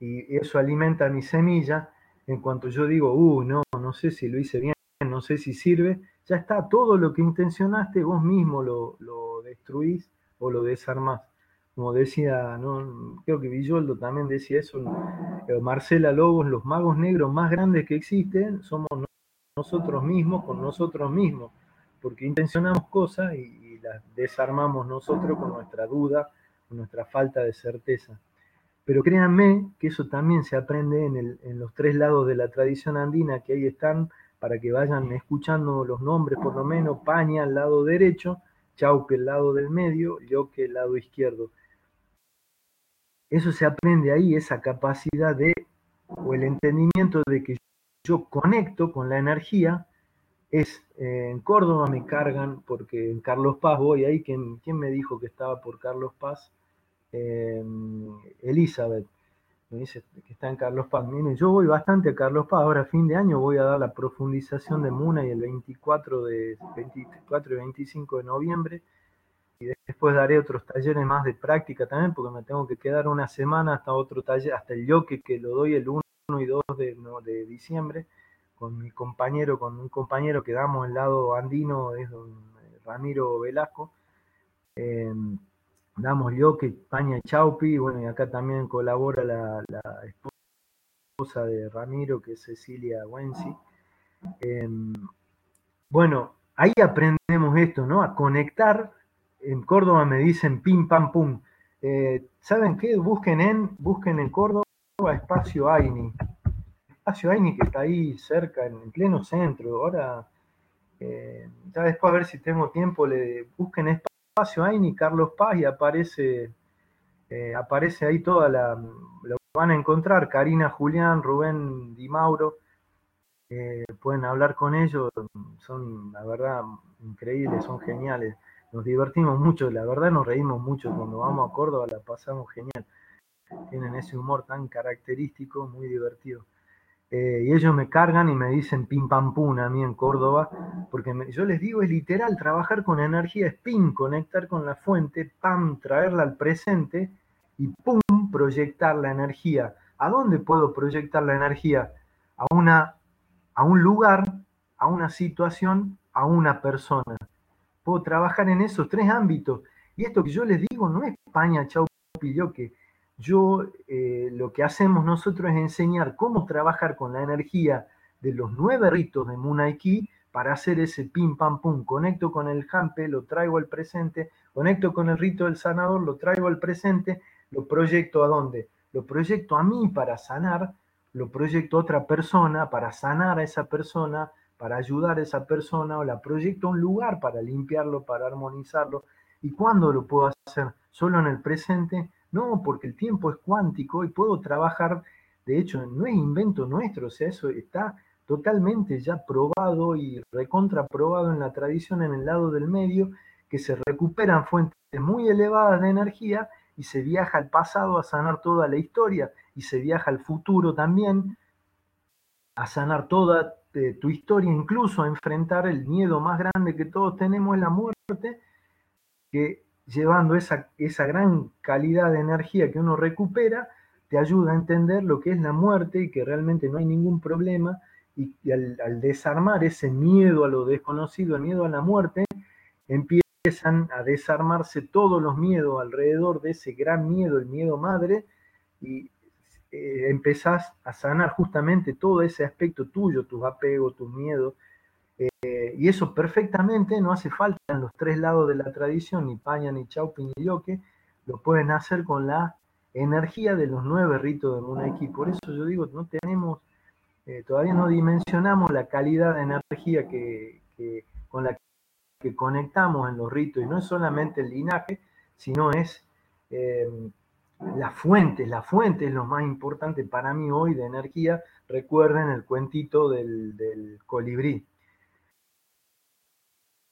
y eso alimenta mi semilla, en cuanto yo digo, uh, no, no sé si lo hice bien, no sé si sirve, ya está, todo lo que intencionaste vos mismo lo, destruís o lo desarmás. Como decía, ¿no? creo que Villoldo también decía eso, eh, Marcela Lobos, los magos negros más grandes que existen somos nosotros mismos con nosotros mismos, porque intencionamos cosas y, las desarmamos nosotros con nuestra duda, con nuestra falta de certeza. Pero créanme que eso también se aprende en, en los tres lados de la tradición andina, que ahí están para que vayan escuchando los nombres, por lo menos Paña al lado derecho, Chauque el lado del medio, Yoque el lado izquierdo. Eso se aprende ahí, esa capacidad de, o el entendimiento de que yo conecto con la energía, es eh, en Córdoba me cargan, porque en Carlos Paz voy ahí, ¿quién, me dijo que estaba por Carlos Paz? Eh, Elizabeth dice que está en Carlos Paz. Miren, yo voy bastante a Carlos Paz. Ahora, fin de año, voy a dar la profundización de Muna y el 24, de, 24 y 25 de noviembre. después daré otros talleres más de práctica también, porque me tengo que quedar una semana hasta otro taller, hasta el yoke que lo doy el 1 y 2 de, diciembre, con mi compañero, con un compañero que damos el lado andino, es don Ramiro Velasco. Em, damos yoke, España Chaupi, bueno, y acá también colabora la, esposa de Ramiro, que es Cecilia Wensi. Em, bueno, ahí aprendemos esto, ¿no? A conectar. En Córdoba me dicen pim pam pum. Eh, ¿Saben qué? Busquen en, busquen en Córdoba Espacio Aini. Espacio Aini que está ahí cerca, en, pleno centro. Ahora, eh, ya después a ver si tengo tiempo, le busquen Espacio Aini, Carlos Paz y aparece, eh, aparece ahí toda la, lo van a encontrar, Karina Julián, Rubén Di Mauro. Eh, pueden hablar con ellos, son la verdad increíbles, son geniales. Nos divertimos mucho, la verdad nos reímos mucho cuando vamos a Córdoba, la pasamos genial. Tienen ese humor tan característico, muy divertido. Eh, y ellos me cargan y me dicen pim pam pum a mí en Córdoba, porque yo les digo, es literal, trabajar con energía es pim, conectar con la fuente, pam, traerla al presente y pum, proyectar la energía. ¿A dónde puedo proyectar la energía? A una a un lugar, a una situación, a una persona. Puedo trabajar en esos tres ámbitos. Y esto que yo les digo no es España, chau, pidió que yo eh, lo que hacemos nosotros es enseñar cómo trabajar con la energía de los nueve ritos de Munaiki para hacer ese pim pam pum. Conecto con el jampe, lo traigo al presente, conecto con el rito del sanador, lo traigo al presente, lo proyecto a dónde? Lo proyecto a mí para sanar lo proyecto a otra persona para sanar a esa persona, para ayudar a esa persona, o la proyecto a un lugar para limpiarlo, para armonizarlo. ¿Y cuándo lo puedo hacer? ¿Solo en el presente? No, porque el tiempo es cuántico y puedo trabajar, de hecho, no es invento nuestro, o sea, eso está totalmente ya probado y recontraprobado en la tradición en el lado del medio, que se recuperan fuentes muy elevadas de energía y se viaja al pasado a sanar toda la historia y se viaja al futuro también a sanar toda eh, tu historia, incluso a enfrentar el miedo más grande que todos tenemos, la muerte, que llevando esa, esa gran calidad de energía que uno recupera, te ayuda a entender lo que es la muerte y que realmente no hay ningún problema y, al, desarmar ese miedo a lo desconocido, el miedo a la muerte, empiezan a desarmarse todos los miedos alrededor de ese gran miedo, el miedo madre, y eh, empezás a sanar justamente todo ese aspecto tuyo, tus apegos, tus miedos. Eh, y eso perfectamente no hace falta en los tres lados de la tradición, ni paña, ni chaupi, ni yoke, lo pueden hacer con la energía de los nueve ritos de Munaiki. Por eso yo digo, no tenemos, eh, todavía no dimensionamos la calidad de energía que, con la que conectamos en los ritos, y no es solamente el linaje, sino es la fuente, la fuente es lo más importante para mí hoy de energía. Recuerden el cuentito del, colibrí.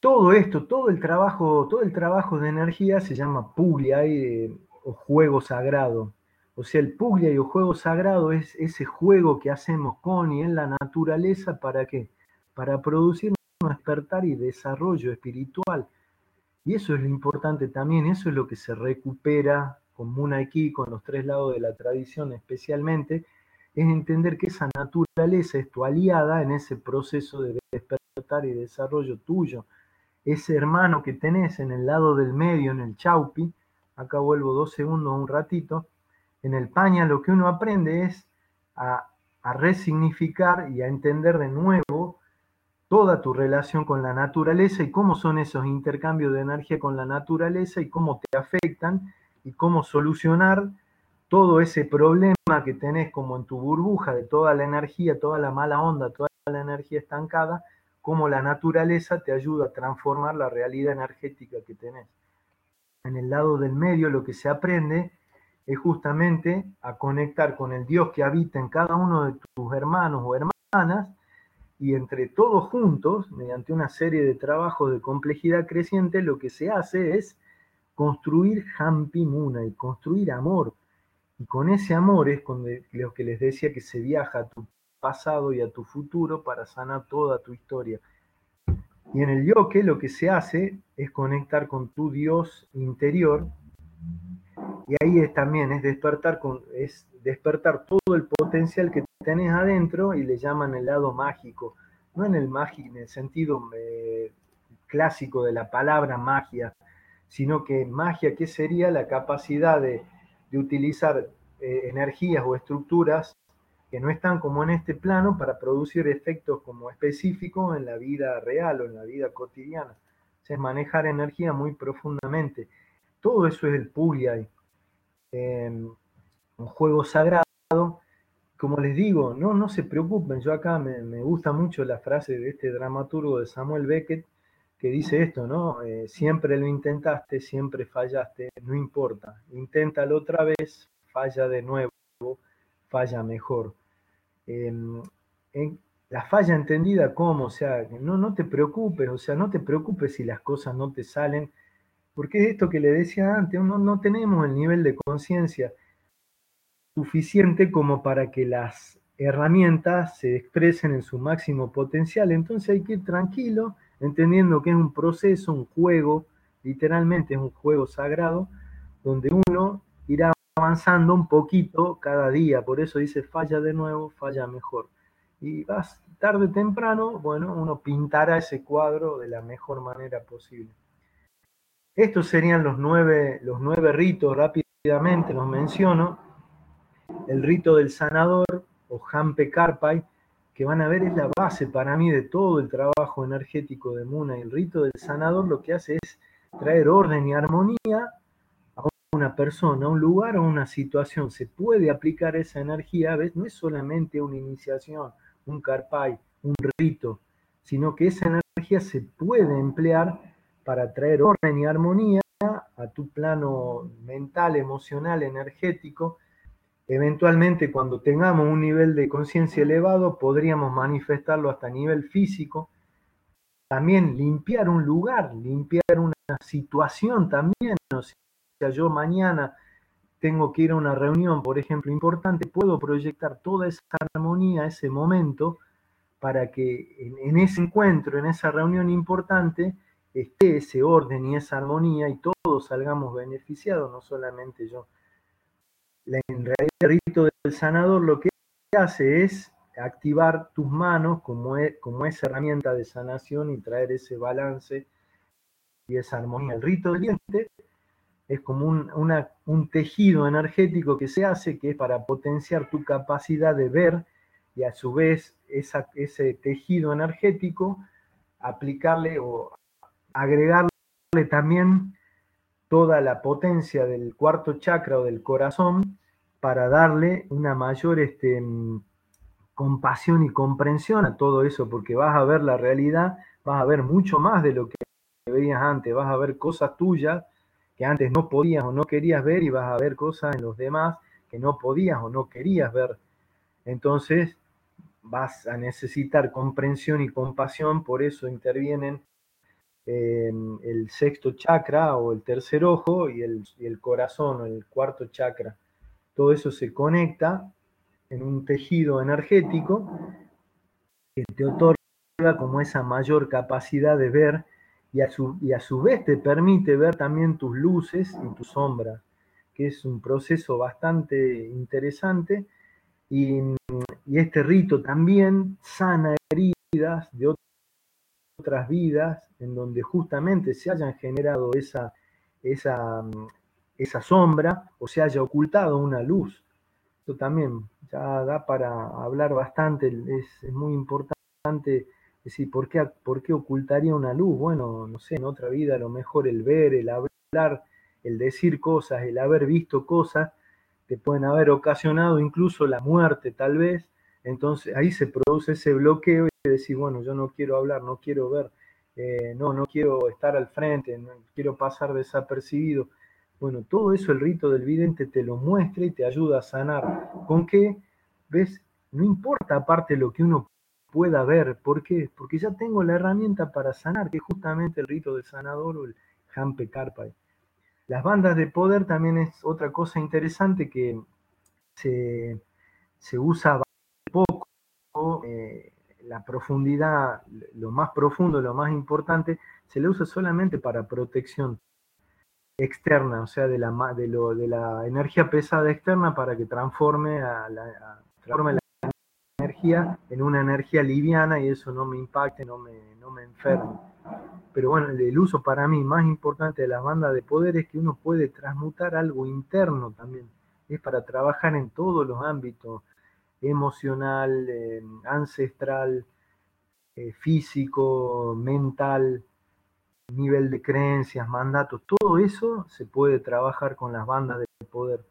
Todo esto, todo el trabajo, todo el trabajo de energía se llama puglia eh, o juego sagrado. O sea, el puglia y el juego sagrado es ese juego que hacemos con y en la naturaleza para qué? Para producir un despertar y desarrollo espiritual. Y eso es lo importante también, eso es lo que se recupera con Munaiki, con los tres lados de la tradición especialmente, es entender que esa naturaleza es tu aliada en ese proceso de despertar y desarrollo tuyo. Ese hermano que tenés en el lado del medio, en el chaupi, acá vuelvo dos segundos, un ratito, en el paña lo que uno aprende es a, resignificar y a entender de nuevo toda tu relación con la naturaleza y cómo son esos intercambios de energía con la naturaleza y cómo te afectan y cómo solucionar todo ese problema que tenés como en tu burbuja de toda la energía, toda la mala onda, toda la energía estancada, cómo la naturaleza te ayuda a transformar la realidad energética que tenés. En el lado del medio lo que se aprende es justamente a conectar con el Dios que habita en cada uno de tus hermanos o hermanas y entre todos juntos, mediante una serie de trabajos de complejidad creciente, lo que se hace es construir Hampi Muna y construir amor. Y con ese amor es con lo que les decía que se viaja a tu pasado y a tu futuro para sanar toda tu historia. Y en el yoke lo que se hace es conectar con tu Dios interior. Y ahí es también, es despertar, con, es despertar todo el potencial que tenés adentro y le llaman el lado mágico. No en el mágico, en el sentido eh, clásico de la palabra magia, sino que magia, ¿qué sería la capacidad de, de utilizar eh, energías o estructuras que no están como en este plano para producir efectos como específicos en la vida real o en la vida cotidiana. Es manejar energía muy profundamente. Todo eso es el Pugyai. un juego sagrado. Como les digo, no, no se preocupen. Yo acá me, me gusta mucho la frase de este dramaturgo de Samuel Beckett que dice esto, ¿no? Eh, siempre lo intentaste, siempre fallaste, no importa. Inténtalo otra vez, falla de nuevo, falla mejor. Em, la falla entendida como, o sea, no, no te preocupes, o sea, no te preocupes si las cosas no te salen, porque es esto que le decía antes, no, no tenemos el nivel de conciencia suficiente como para que las herramientas se expresen en su máximo potencial, entonces hay que ir tranquilo, entendiendo que es un proceso, un juego, literalmente es un juego sagrado, donde uno irá avanzando un poquito cada día, por eso dice falla de nuevo, falla mejor. Y vas tarde o temprano, bueno, uno pintará ese cuadro de la mejor manera posible. Estos serían los nueve, los nueve ritos, rápidamente los menciono. El rito del sanador o Hampe Karpai, que van a ver es la base para mí de todo el trabajo energético de Muna. El rito del sanador lo que hace es traer orden y armonía persona, un lugar o una situación, se puede aplicar esa energía, ¿ves? no es solamente una iniciación, un carpay, un rito, sino que esa energía se puede emplear para traer orden y armonía a tu plano mental, emocional, energético. Eventualmente, cuando tengamos un nivel de conciencia elevado, podríamos manifestarlo hasta nivel físico. También limpiar un lugar, limpiar una situación también, yo mañana tengo que ir a una reunión, por ejemplo, importante, puedo proyectar toda esa armonía, ese momento, para que en, ese encuentro, en esa reunión importante, esté ese orden y esa armonía y todos salgamos beneficiados, no solamente yo. En realidad, el rito del sanador lo que hace es activar tus manos como, e, como esa herramienta de sanación y traer ese balance y esa armonía. El rito del diente es como un, tejido energético que se hace, que es para potenciar tu capacidad de ver y a su vez ese tejido energético aplicarle o agregarle también toda la potencia del cuarto chakra o del corazón para darle una mayor este, compasión y comprensión a todo eso, porque vas a ver la realidad, vas a ver mucho más de lo que veías antes, vas a ver cosas tuyas que antes no podías o no querías ver y vas a ver cosas en los demás que no podías o no querías ver. Entonces vas a necesitar comprensión y compasión, por eso intervienen el sexto chakra o el tercer ojo y el, y el corazón o el cuarto chakra. Todo eso se conecta en un tejido energético que te otorga como esa mayor capacidad de ver y a, su, y a su vez te permite ver también tus luces y tus sombras, que es un proceso bastante interesante. Y, este rito también sana heridas de otras vidas en donde justamente se hayan generado esa, esa, esa sombra o se haya ocultado una luz. Esto también ya da para hablar bastante, es muy importante es decir, ¿por qué, ¿por qué ocultaría una luz? Bueno, no sé, en otra vida a lo mejor el ver, el hablar, el decir cosas, el haber visto cosas, te pueden haber ocasionado incluso la muerte tal vez. Entonces ahí se produce ese bloqueo y decir, bueno, yo no quiero hablar, no quiero ver, eh, no, no quiero estar al frente, no quiero pasar desapercibido. Bueno, todo eso el rito del vidente te lo muestra y te ayuda a sanar. ¿Con qué? ¿Ves? No importa aparte lo que uno pueda ver. ¿Por qué? Porque ya tengo la herramienta para sanar, que es justamente el rito del sanador o el Hampe Karpai. Las bandas de poder también es otra cosa interesante que se, usa poco. Eh, la profundidad, lo más profundo, lo más importante, se le usa solamente para protección externa, o sea, de la, de lo, de la energía pesada externa para que transforme, a la, transforme en una energía liviana y eso no me impacte, no me, no me enferme. Pero bueno, el uso para mí más importante de la banda de poder es que uno puede transmutar algo interno también. Es para trabajar en todos los ámbitos, emocional, eh, ancestral, eh, físico, mental, nivel de creencias, mandatos, todo eso se puede trabajar con las bandas de poder.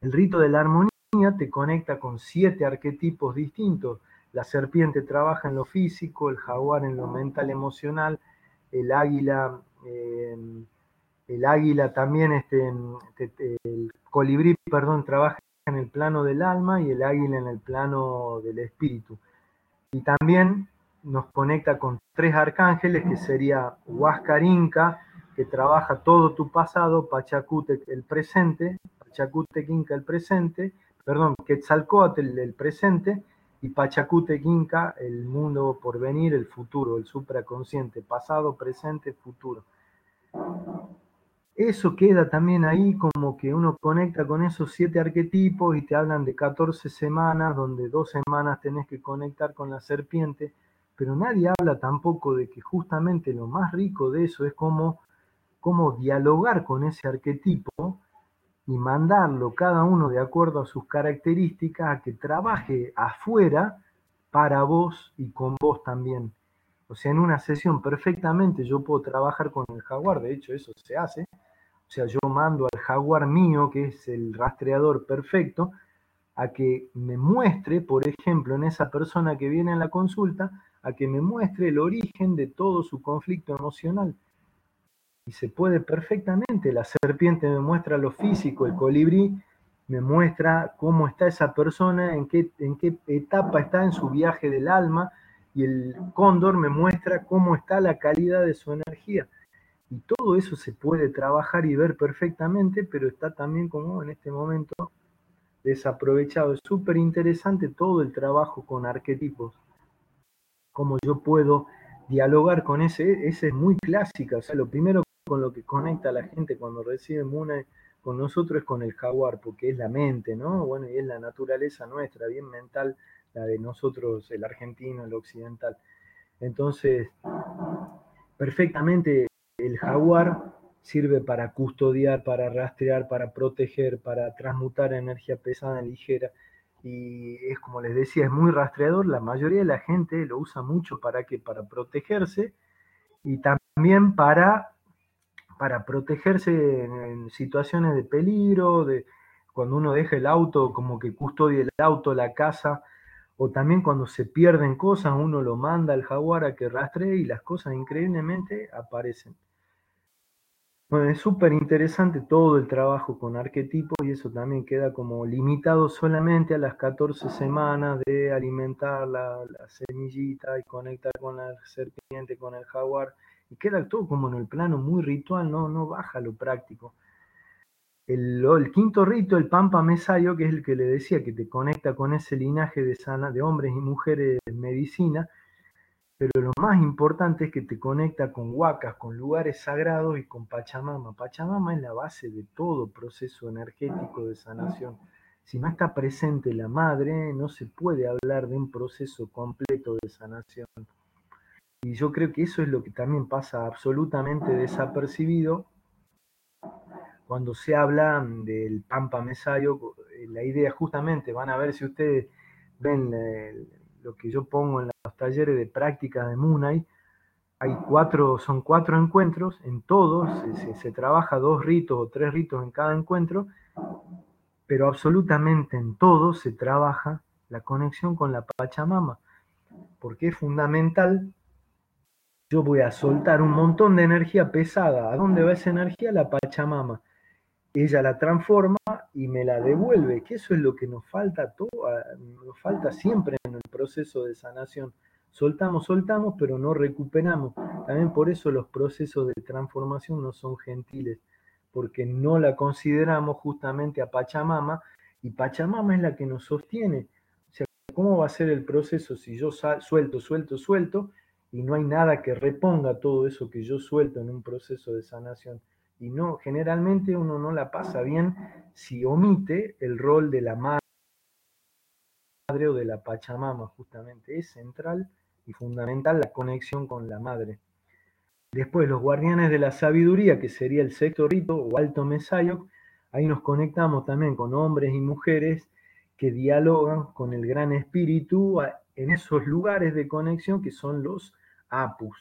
El rito de la armonía te conecta con siete arquetipos distintos. La serpiente trabaja en lo físico, el jaguar en lo mental emocional, el águila, eh, el águila también, este, el colibrí, perdón, trabaja en el plano del alma y el águila en el plano del espíritu. Y también nos conecta con tres arcángeles, que sería Huáscar Inca, que trabaja todo tu pasado, Pachacútec el presente, Pachacútec Inca el presente, perdón, Quetzalcóatl el presente y Pachacútec Inca el mundo por venir, el futuro, el supraconsciente, pasado, presente, futuro. Eso queda también ahí como que uno conecta con esos siete arquetipos y te hablan de 14 semanas, donde dos semanas tenés que conectar con la serpiente pero nadie habla tampoco de que justamente lo más rico de eso es cómo, cómo dialogar con ese arquetipo y mandarlo cada uno de acuerdo a sus características a que trabaje afuera para vos y con vos también. O sea, en una sesión perfectamente yo puedo trabajar con el jaguar, de hecho eso se hace. O sea, yo mando al jaguar mío, que es el rastreador perfecto, a que me muestre, por ejemplo, en esa persona que viene a la consulta, a que me muestre el origen de todo su conflicto emocional. Y se puede perfectamente, la serpiente me muestra lo físico, el colibrí me muestra cómo está esa persona, en qué, en qué etapa está en su viaje del alma, y el cóndor me muestra cómo está la calidad de su energía. Y todo eso se puede trabajar y ver perfectamente, pero está también como en este momento desaprovechado. Es súper interesante todo el trabajo con arquetipos cómo yo puedo dialogar con ese, ese es muy clásica, o sea, lo primero con lo que conecta a la gente cuando recibe Muna con nosotros es con el jaguar, porque es la mente, ¿no? Bueno, y es la naturaleza nuestra, bien mental, la de nosotros, el argentino, el occidental. Entonces, perfectamente el jaguar sirve para custodiar, para rastrear, para proteger, para transmutar energía pesada en ligera y es como les decía, es muy rastreador, la mayoría de la gente lo usa mucho para que para protegerse y también para para protegerse en, situaciones de peligro, de cuando uno deja el auto, como que custodia el auto, la casa, o también cuando se pierden cosas, uno lo manda al jaguar a que rastree y las cosas increíblemente aparecen. Bueno, es súper interesante todo el trabajo con arquetipos y eso también queda como limitado solamente a las 14 semanas de alimentar la, semillita y conectar con la serpiente, con el jaguar, y queda todo como en el plano muy ritual, no, no baja lo práctico. El, el, quinto rito, el Pampa Mesayo, que es el que le decía, que te conecta con ese linaje de, sana, de hombres y mujeres de medicina, pero lo más importante es que te conecta con huacas, con lugares sagrados y con Pachamama. Pachamama es la base de todo proceso energético de sanación. Si no está presente la madre, no se puede hablar de un proceso completo de sanación. Y yo creo que eso es lo que también pasa absolutamente desapercibido cuando se habla del Pampa Mesayo. La idea justamente, van a ver si ustedes ven eh, lo que yo pongo en los talleres de práctica de Munay, hay cuatro, son cuatro encuentros, en todos se, trabaja dos ritos o tres ritos en cada encuentro, pero absolutamente en todos se trabaja la conexión con la Pachamama, porque es fundamental. Yo voy a soltar un montón de energía pesada. ¿A dónde va esa energía? La Pachamama ella la transforma y me la devuelve, que eso es lo que nos falta todo, nos falta siempre en el proceso de sanación. Soltamos, soltamos, pero no recuperamos. También por eso los procesos de transformación no son gentiles, porque no la consideramos justamente a Pachamama, y Pachamama es la que nos sostiene. O sea, ¿cómo va a ser el proceso si yo suelto, suelto, suelto y no hay nada que reponga todo eso que yo suelto en un proceso de sanación? Y no, generalmente uno no la pasa bien si omite el rol de la madre o de la Pachamama, justamente. Es central y fundamental la conexión con la madre. Después, los guardianes de la sabiduría, que sería el sexto rito o alto mesayo, ahí nos conectamos también con hombres y mujeres que dialogan con el gran espíritu en esos lugares de conexión que son los apus.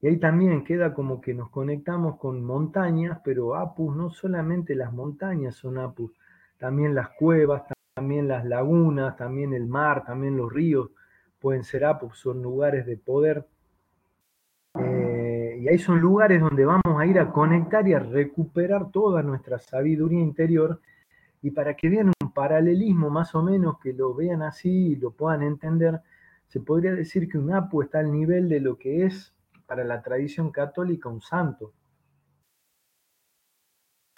Y ahí también queda como que nos conectamos con montañas, pero apus no solamente las montañas son apus, también las cuevas, también las lagunas, también el mar, también los ríos pueden ser apus, son lugares de poder. Eh, y ahí son lugares donde vamos a ir a conectar y a recuperar toda nuestra sabiduría interior. Y para que vean un paralelismo más o menos, que lo vean así y lo puedan entender, se podría decir que un apu está al nivel de lo que es para la tradición católica un santo.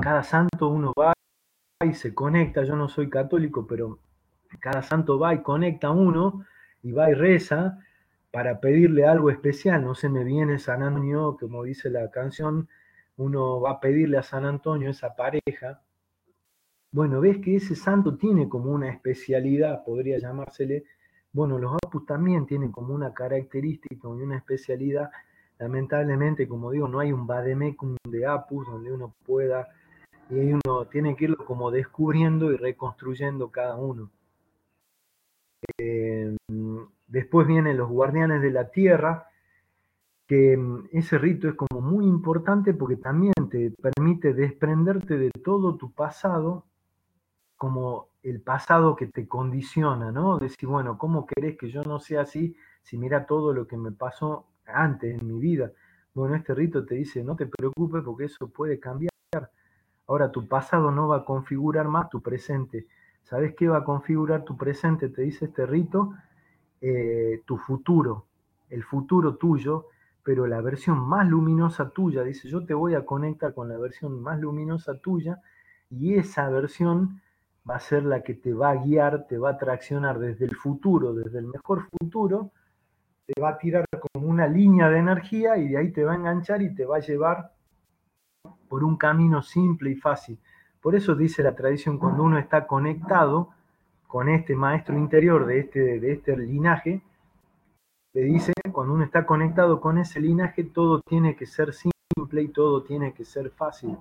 Cada santo uno va y se conecta, yo no soy católico, pero cada santo va y conecta a uno y va y reza para pedirle algo especial. No se me viene San Antonio, como dice la canción, uno va a pedirle a San Antonio esa pareja. Bueno, ves que ese santo tiene como una especialidad, podría llamársele. Bueno, los apus también tienen como una característica y una especialidad Lamentablemente, como digo, no hay un vademecum de Apus donde uno pueda, y uno tiene que irlo como descubriendo y reconstruyendo cada uno. Eh, después vienen los guardianes de la tierra, que mm, ese rito es como muy importante porque también te permite desprenderte de todo tu pasado, como el pasado que te condiciona, ¿no? Decir, bueno, ¿cómo querés que yo no sea así si mira todo lo que me pasó antes en mi vida. Bueno, este rito te dice, no te preocupes porque eso puede cambiar. Ahora, tu pasado no va a configurar más tu presente. ¿Sabes qué va a configurar tu presente? Te dice este rito, eh, tu futuro, el futuro tuyo, pero la versión más luminosa tuya. Dice, yo te voy a conectar con la versión más luminosa tuya y esa versión va a ser la que te va a guiar, te va a traccionar desde el futuro, desde el mejor futuro, te va a tirar como una línea de energía y de ahí te va a enganchar y te va a llevar por un camino simple y fácil. Por eso dice la tradición, cuando uno está conectado con este maestro interior de este, de este linaje, le dice, cuando uno está conectado con ese linaje, todo tiene que ser simple y todo tiene que ser fácil.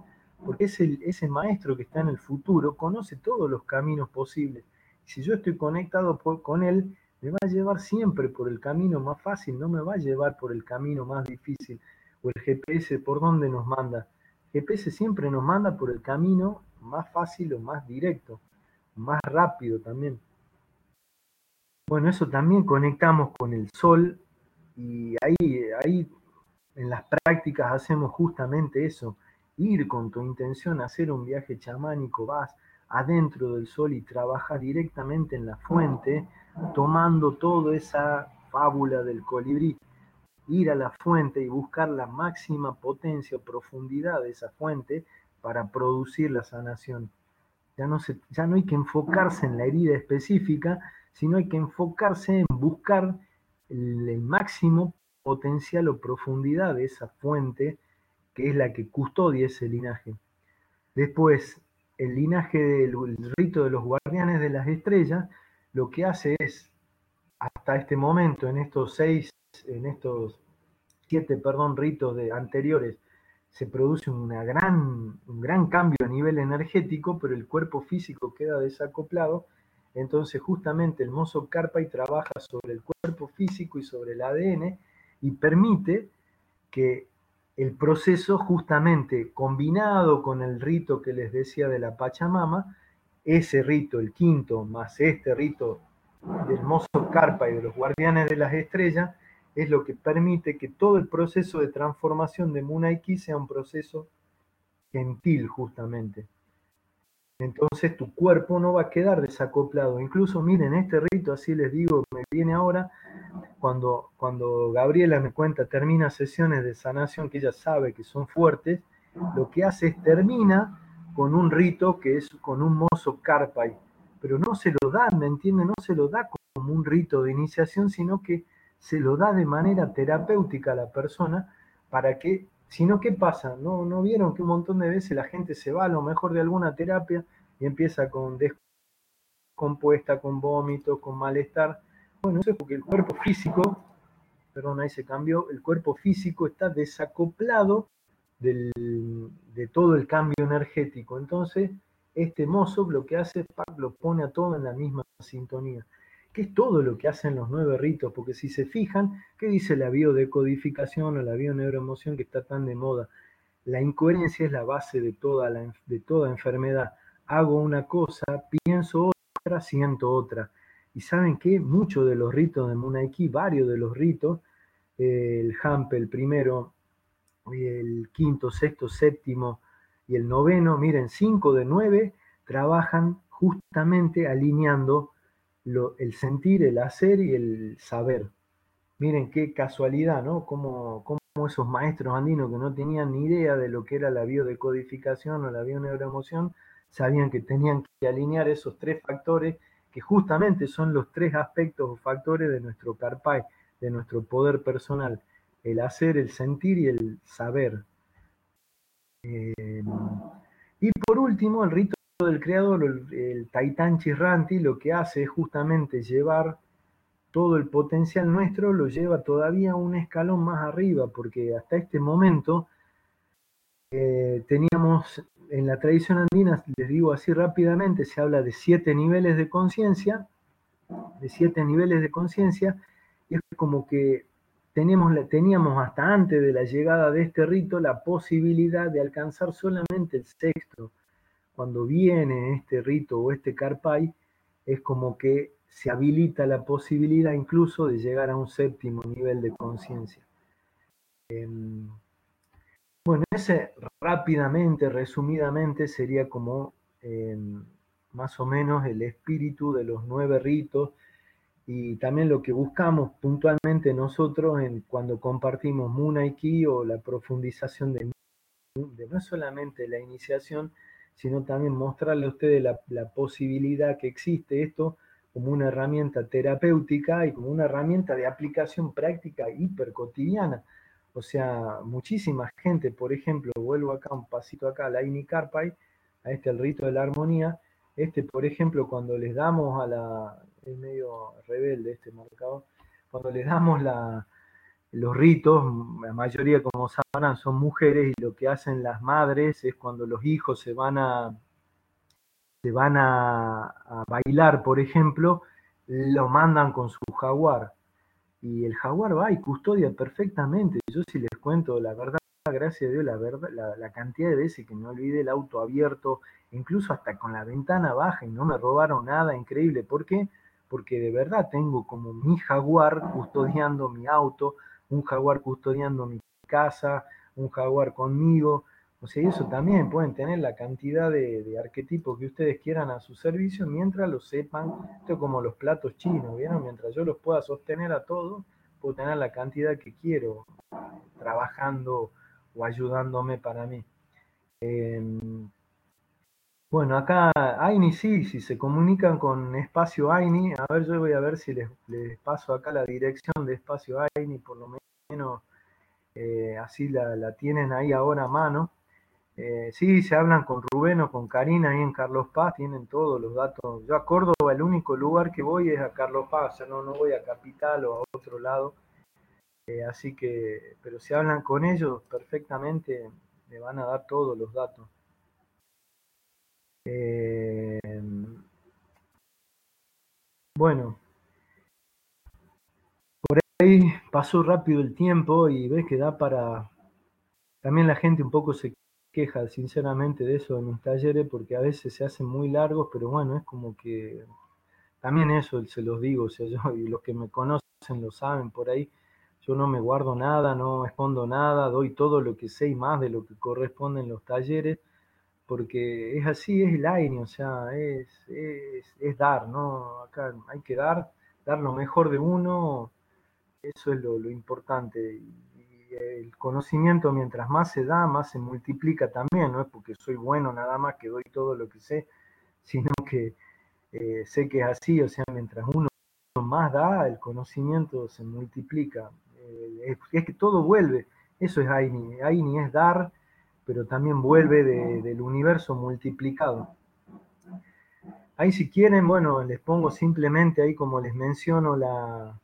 Porque ese, ese maestro que está en el futuro conoce todos los caminos posibles. Si yo estoy conectado con él, me va a llevar siempre por el camino más fácil, no me va a llevar por el camino más difícil. O el GPS, ¿por dónde nos manda? El GPS siempre nos manda por el camino más fácil o más directo, más rápido también. Bueno, eso también conectamos con el sol y ahí, ahí en las prácticas hacemos justamente eso, ir con tu intención a hacer un viaje chamánico, vas adentro del sol y trabajas directamente en la fuente tomando toda esa fábula del colibrí, ir a la fuente y buscar la máxima potencia o profundidad de esa fuente para producir la sanación. Ya no, se, ya no hay que enfocarse en la herida específica, sino hay que enfocarse en buscar el, el máximo potencial o profundidad de esa fuente que es la que custodia ese linaje. Después, el linaje del rito de los guardianes de las estrellas lo que hace es, hasta este momento, en estos seis, en estos siete, perdón, ritos de, anteriores, se produce una gran, un gran cambio a nivel energético, pero el cuerpo físico queda desacoplado. Entonces, justamente el mozo y trabaja sobre el cuerpo físico y sobre el ADN y permite que el proceso, justamente combinado con el rito que les decía de la Pachamama, ese rito, el quinto, más este rito del mozo carpa y de los guardianes de las estrellas, es lo que permite que todo el proceso de transformación de Munaiki sea un proceso gentil justamente. Entonces tu cuerpo no va a quedar desacoplado. Incluso miren, este rito, así les digo, me viene ahora, cuando, cuando Gabriela me cuenta, termina sesiones de sanación que ella sabe que son fuertes, lo que hace es termina con un rito que es con un mozo carpay, pero no se lo da, ¿me entiende? No se lo da como un rito de iniciación, sino que se lo da de manera terapéutica a la persona para que, si no, ¿qué pasa? ¿No, ¿No vieron que un montón de veces la gente se va a lo mejor de alguna terapia y empieza con descompuesta, con vómitos, con malestar? Bueno, eso es porque el cuerpo físico, perdón, ahí se cambió, el cuerpo físico está desacoplado del, de todo el cambio energético. Entonces, este mozo lo que hace es lo pone a todo en la misma sintonía que es todo lo que hacen los nueve ritos, porque si se fijan, ¿qué dice la biodecodificación o la bioneuroemoción que está tan de moda? La incoherencia es la base de toda, de toda enfermedad. Hago una cosa, pienso otra, siento otra. Y saben que muchos de los ritos de Munaiki, varios de los ritos, el Hampe, el primero, el quinto, sexto, séptimo y el noveno, miren, cinco de nueve trabajan justamente alineando el sentir, el hacer y el saber. Miren qué casualidad, ¿no? Como, esos maestros andinos que no tenían ni idea de lo que era la biodecodificación o la bioneuroemoción, sabían que tenían que alinear esos tres factores que justamente son los tres aspectos o factores de nuestro carpay, de nuestro poder personal, el hacer, el sentir y el saber. Eh, y por último, el rito del creador, el, Taitán Chirranti, lo que hace es justamente llevar todo el potencial nuestro, lo lleva todavía un escalón más arriba, porque hasta este momento eh, teníamos en la tradición andina, les digo así rápidamente, se habla de siete niveles de conciencia, de siete niveles de conciencia, y es como que teníamos, teníamos hasta antes de la llegada de este rito la posibilidad de alcanzar solamente el sexto, cuando viene este rito o este carpay, es como que se habilita la posibilidad incluso de llegar a un séptimo nivel de conciencia. Em, bueno, ese rápidamente, resumidamente, sería como em, más o menos el espíritu de los nueve ritos y también lo que buscamos puntualmente nosotros en, cuando compartimos Munaiki o la profundización de, de no solamente la iniciación, sino también mostrarle a ustedes la, posibilidad que existe esto como una herramienta terapéutica y como una herramienta de aplicación práctica hiper cotidiana. O sea, muchísima gente, por ejemplo, vuelvo acá un pasito acá, a la Carpay, a este el rito de la armonía, este, por ejemplo, cuando les damos a la, es medio rebelde este marcador, cuando les damos la, los ritos, la mayoría como sabrán son mujeres y lo que hacen las madres es cuando los hijos se van a, se van a, bailar, por ejemplo, lo mandan con su jaguar. Y el jaguar va y custodia perfectamente. Yo si les cuento la verdad, gracias a Dios, la, verdad, la, cantidad de veces que me olvidé el auto abierto, incluso hasta con la ventana baja y no me robaron nada, increíble. ¿Por qué? Porque de verdad tengo como mi jaguar custodiando mi auto, un jaguar custodiando mi casa, un jaguar conmigo. O sea, eso también pueden tener la cantidad de, arquetipos que ustedes quieran a su servicio mientras lo sepan. Esto es como los platos chinos, ¿vieron? Mientras yo los pueda sostener a todos, puedo tener la cantidad que quiero trabajando o ayudándome para mí. Em, bueno, acá Aini sí, si se comunican con Espacio Aini, a ver, yo voy a ver si les, paso acá la dirección de Espacio Aini, por lo menos eh, así la, tienen ahí ahora a mano. Eh, sí, se hablan con Rubén o con Karina ahí en Carlos Paz, tienen todos los datos. Yo a Córdoba, el único lugar que voy es a Carlos Paz, o no, no voy a Capital o a otro lado. Eh, así que, pero si hablan con ellos perfectamente, me van a dar todos los datos. bueno, ahí pasó rápido el tiempo y ves que da para... También la gente un poco se queja sinceramente de eso en mis talleres porque a veces se hacen muy largos, pero bueno, es como que también eso se los digo, o sea, yo y los que me conocen lo saben por ahí, yo no me guardo nada, no escondo nada, doy todo lo que sé y más de lo que corresponde en los talleres, porque es así, es el aire, o sea, es, es, dar, ¿no? Acá hay que dar, dar lo mejor de uno, eso es lo, importante. Y el conocimiento, mientras más se da, más se multiplica también. No es porque soy bueno nada más que doy todo lo que sé, sino que eh, sé que es así. O sea, mientras uno más da, el conocimiento se multiplica. Eh, es, que todo vuelve. Eso es Aini. Aini es dar, pero también vuelve del universo multiplicado. Ahí si quieren, bueno, les pongo simplemente ahí como les menciono la,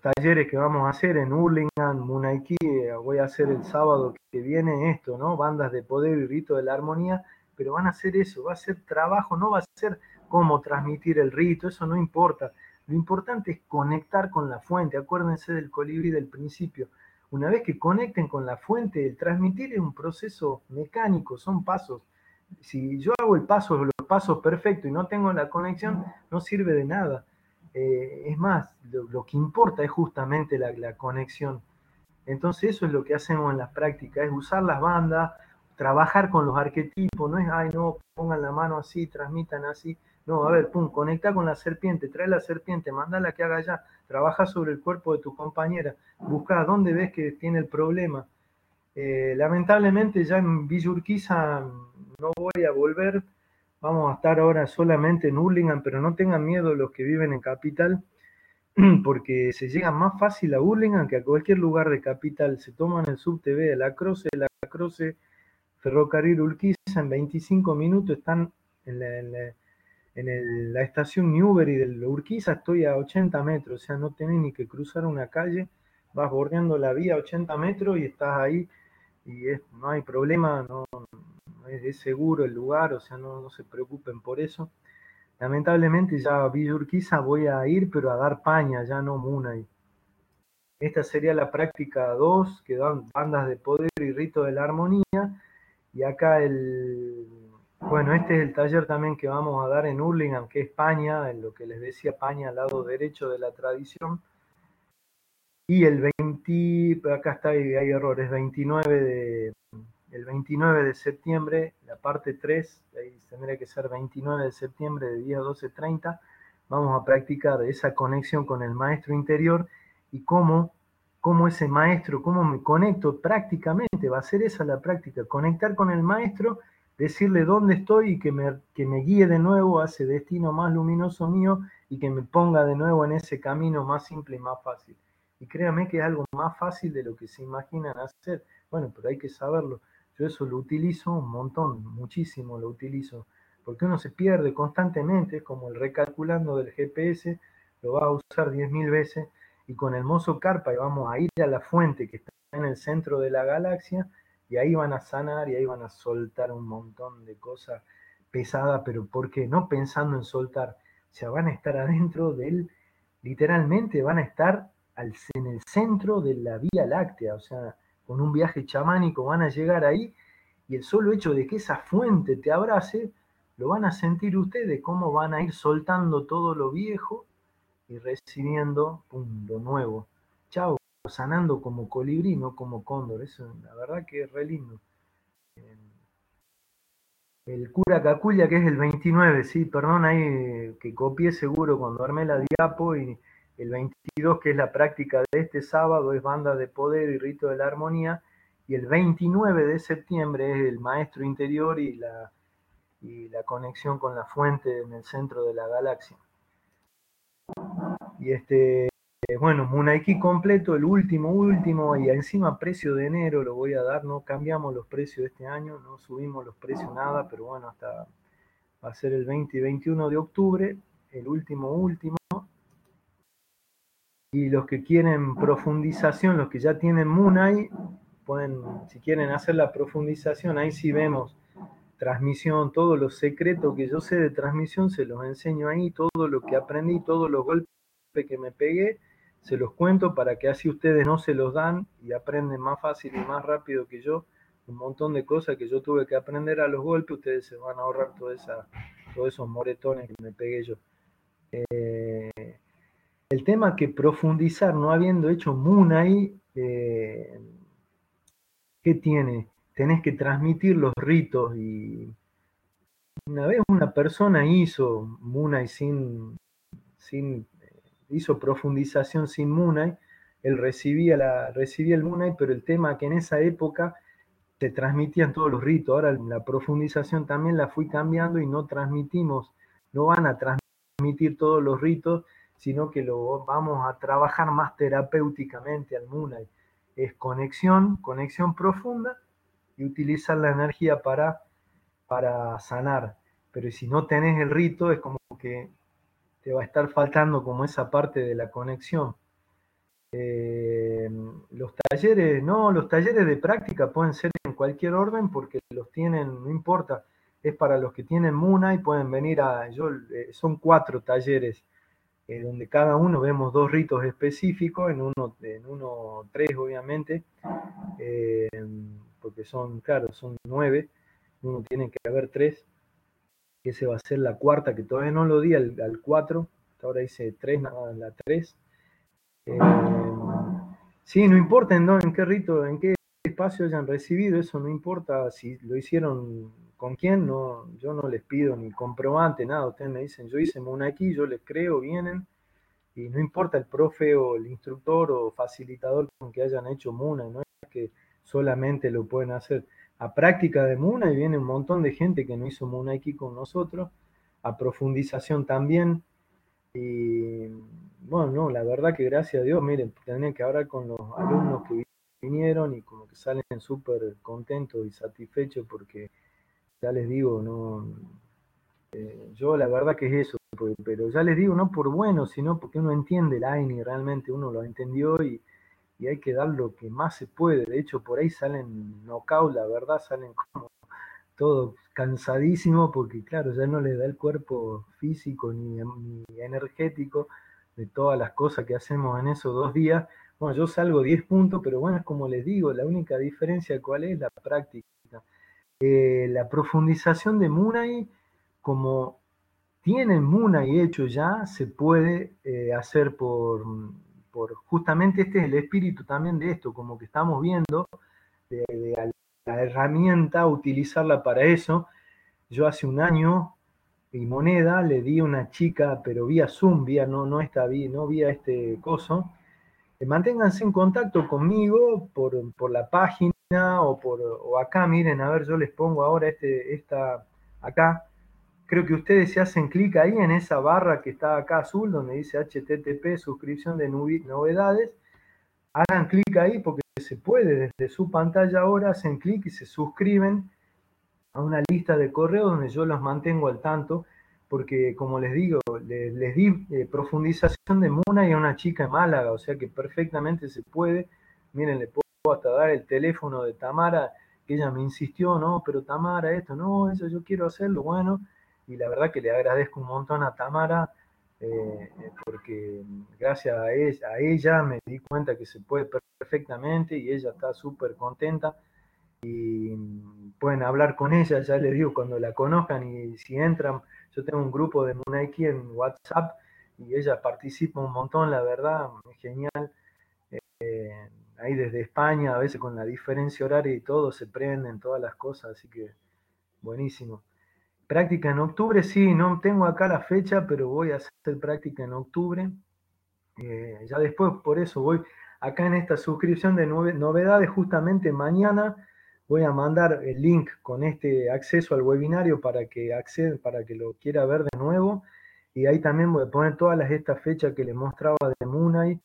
talleres que vamos a hacer en Hurlingham, Munaiki, voy a hacer el sábado que viene esto, ¿no? Bandas de poder y rito de la armonía, pero van a hacer eso, va a ser trabajo, no va a ser cómo transmitir el rito, eso no importa. Lo importante es conectar con la fuente, acuérdense del colibrí del principio. Una vez que conecten con la fuente, el transmitir es un proceso mecánico, son pasos. Si yo hago el paso, los pasos perfectos y no tengo la conexión, no sirve de nada. Eh, es más, lo, que importa es justamente la, conexión. Entonces eso es lo que hacemos en las prácticas, es usar las bandas, trabajar con los arquetipos, no es, ay, no, pongan la mano así, transmitan así. No, a ver, pum, conecta con la serpiente, trae la serpiente, mándala que haga ya, trabaja sobre el cuerpo de tu compañera, busca dónde ves que tiene el problema. Eh, lamentablemente ya en Villurquiza no voy a volver, vamos a estar ahora solamente en Hurlingham, pero no tengan miedo los que viven en Capital, porque se llega más fácil a Hurlingham que a cualquier lugar de Capital. Se toman el subtv de la Croce, la Croce Ferrocarril Urquiza en 25 minutos están en la, estación Newbery del Urquiza, estoy a 80 metros, o sea, no tenés ni que cruzar una calle, vas bordeando la vía a 80 metros y estás ahí y no hay problema, no, es, seguro el lugar, o sea, no, se preocupen por eso. Lamentablemente ya a Villa Urquiza voy a ir, pero a dar paña, ya no Munay. Esta sería la práctica 2, que dan bandas de poder y rito de la armonía. Y acá el, bueno, este es el taller también que vamos a dar en Hurlingham, que es España, en lo que les decía España, al lado derecho de la tradición. Y el 20, acá está, hay errores, 29 de, el 29 de septiembre, la parte 3, ahí tendría que ser 29 de septiembre de día 12.30, vamos a practicar esa conexión con el maestro interior y cómo cómo ese maestro, cómo me conecto prácticamente, va a ser esa la práctica, conectar con el maestro, decirle dónde estoy y que me, que me guíe de nuevo a ese destino más luminoso mío y que me ponga de nuevo en ese camino más simple y más fácil. Y créame que es algo más fácil de lo que se imaginan hacer. Bueno, pero hay que saberlo. Eso lo utilizo un montón, muchísimo lo utilizo, porque uno se pierde constantemente, como el recalculando del GPS, lo va a usar 10.000 veces y con el mozo carpa y vamos a ir a la fuente que está en el centro de la galaxia y ahí van a sanar y ahí van a soltar un montón de cosas pesadas, pero ¿por qué? No pensando en soltar, o sea, van a estar adentro del, literalmente van a estar en el centro de la Vía Láctea, o sea, con un viaje chamánico van a llegar ahí y el solo hecho de que esa fuente te abrace, lo van a sentir ustedes, cómo van a ir soltando todo lo viejo y recibiendo lo nuevo. Chao, sanando como colibrí, no como cóndor. Eso, la verdad que es re lindo. El cura Caculia, que es el 29, sí, perdón ahí que copié seguro cuando armé la diapo y el 22, que es la práctica de este sábado, es banda de poder y rito de la armonía, y el 29 de septiembre es el maestro interior y la, y la conexión con la fuente en el centro de la galaxia. Y este, bueno, Munaiki completo, el último, último, y encima precio de enero lo voy a dar, no cambiamos los precios este año, no subimos los precios nada, pero bueno, hasta va a ser el 20 y 21 de octubre, el último, último. Y los que quieren profundización, los que ya tienen Munai, pueden, si quieren hacer la profundización, ahí sí vemos transmisión, todos los secretos que yo sé de transmisión, se los enseño ahí, todo lo que aprendí, todos los golpes que me pegué, se los cuento para que así ustedes no se los dan y aprenden más fácil y más rápido que yo. Un montón de cosas que yo tuve que aprender a los golpes, ustedes se van a ahorrar todos esos moretones que me pegué yo. Eh, el tema que profundizar, no habiendo hecho Munay, eh, ¿qué tiene? tenés que transmitir los ritos y una vez una persona hizo Munay sin, sin hizo profundización sin Munay, él recibía, la, recibía el Munay, pero el tema que en esa época se transmitían todos los ritos, ahora la profundización también la fui cambiando y no transmitimos, no van a transmitir todos los ritos, sino que lo vamos a trabajar más terapéuticamente al Munay. Es conexión, conexión profunda y utilizar la energía para, para sanar. Pero si no tenés el rito, es como que te va a estar faltando como esa parte de la conexión. Eh, los talleres, no, los talleres de práctica pueden ser en cualquier orden porque los tienen, no importa, es para los que tienen Muna y pueden venir a, yo, eh, son cuatro talleres eh, donde cada uno vemos dos ritos específicos, en uno, en uno tres obviamente, porque son, claro, son nueve, uno tiene que haber tres, ese va a ser la cuarta, que todavía no lo di al, cuatro, ahora dice tres, nada, la tres. Eh, sí, no importa en, en qué rito, en qué espacio hayan recibido, eso no importa si lo hicieron con quién, no, yo no les pido ni comprobante, nada, ustedes me dicen, yo hice una aquí, yo les creo, vienen, y no importa el profe o el instructor o facilitador con que hayan hecho Muna, no es que solamente lo pueden hacer. A práctica de Muna y viene un montón de gente que no hizo Muna aquí con nosotros, a profundización también, y bueno, no, la verdad que gracias a Dios, miren, tenía que hablar con los alumnos que vinieron y como que salen súper contentos y satisfechos porque ya les digo, no, eh, yo la verdad que es eso, pero ya les digo, no por bueno, sino porque uno entiende el AINI, realmente uno lo entendió y, y hay que dar lo que más se puede. De hecho, por ahí salen knockout, la verdad, salen como todo cansadísimo porque, claro, ya no le da el cuerpo físico ni, energético de todas las cosas que hacemos en esos dos días. Bueno, yo salgo 10 puntos, pero bueno, es como les digo, la única diferencia cuál es la práctica. Eh, la profundización de Munay, como tienen Munay hecho ya, se puede eh, hacer por, por, justamente este es el espíritu también de esto, como que estamos viendo de, la herramienta, utilizarla para eso. Yo hace un año y moneda le di a una chica, pero vía Zoom, vía no, no esta vía, no vía este coso. Eh, manténganse en contacto conmigo por, por la página o por o acá, miren, a ver, yo les pongo ahora este, esta acá. Creo que ustedes se hacen clic ahí en esa barra que está acá azul, donde dice HTTP, suscripción de novedades. Hagan clic ahí porque se puede desde su pantalla ahora, hacen clic y se suscriben a una lista de correos donde yo los mantengo al tanto, porque como les digo, les, di eh, profundización de Muna y a una chica en Málaga, o sea que perfectamente se puede. Miren, le puedo hasta dar el teléfono de Tamara, que ella me insistió, no, pero Tamara, esto, no, eso yo quiero hacerlo, bueno, y la verdad que le agradezco un montón a Tamara eh, porque gracias a ella, me di cuenta que se puede perfectamente y ella está súper contenta y pueden hablar con ella, ya les digo, cuando la conozcan y si entran, yo tengo un grupo de Munaiki en WhatsApp y ella participa un montón, la verdad, genial. Eh, ahí desde España, a veces con la diferencia horaria y todo, se prenden todas las cosas, así que buenísimo. Práctica en octubre, sí, no tengo acá la fecha, pero voy a hacer práctica en octubre. Eh, ya después, por eso voy acá en esta suscripción de novedades, justamente mañana voy a mandar el link con este acceso al webinario para que acceda, para que lo quiera ver de nuevo. Y ahí también voy a poner todas las estas fechas que les mostraba de Munay.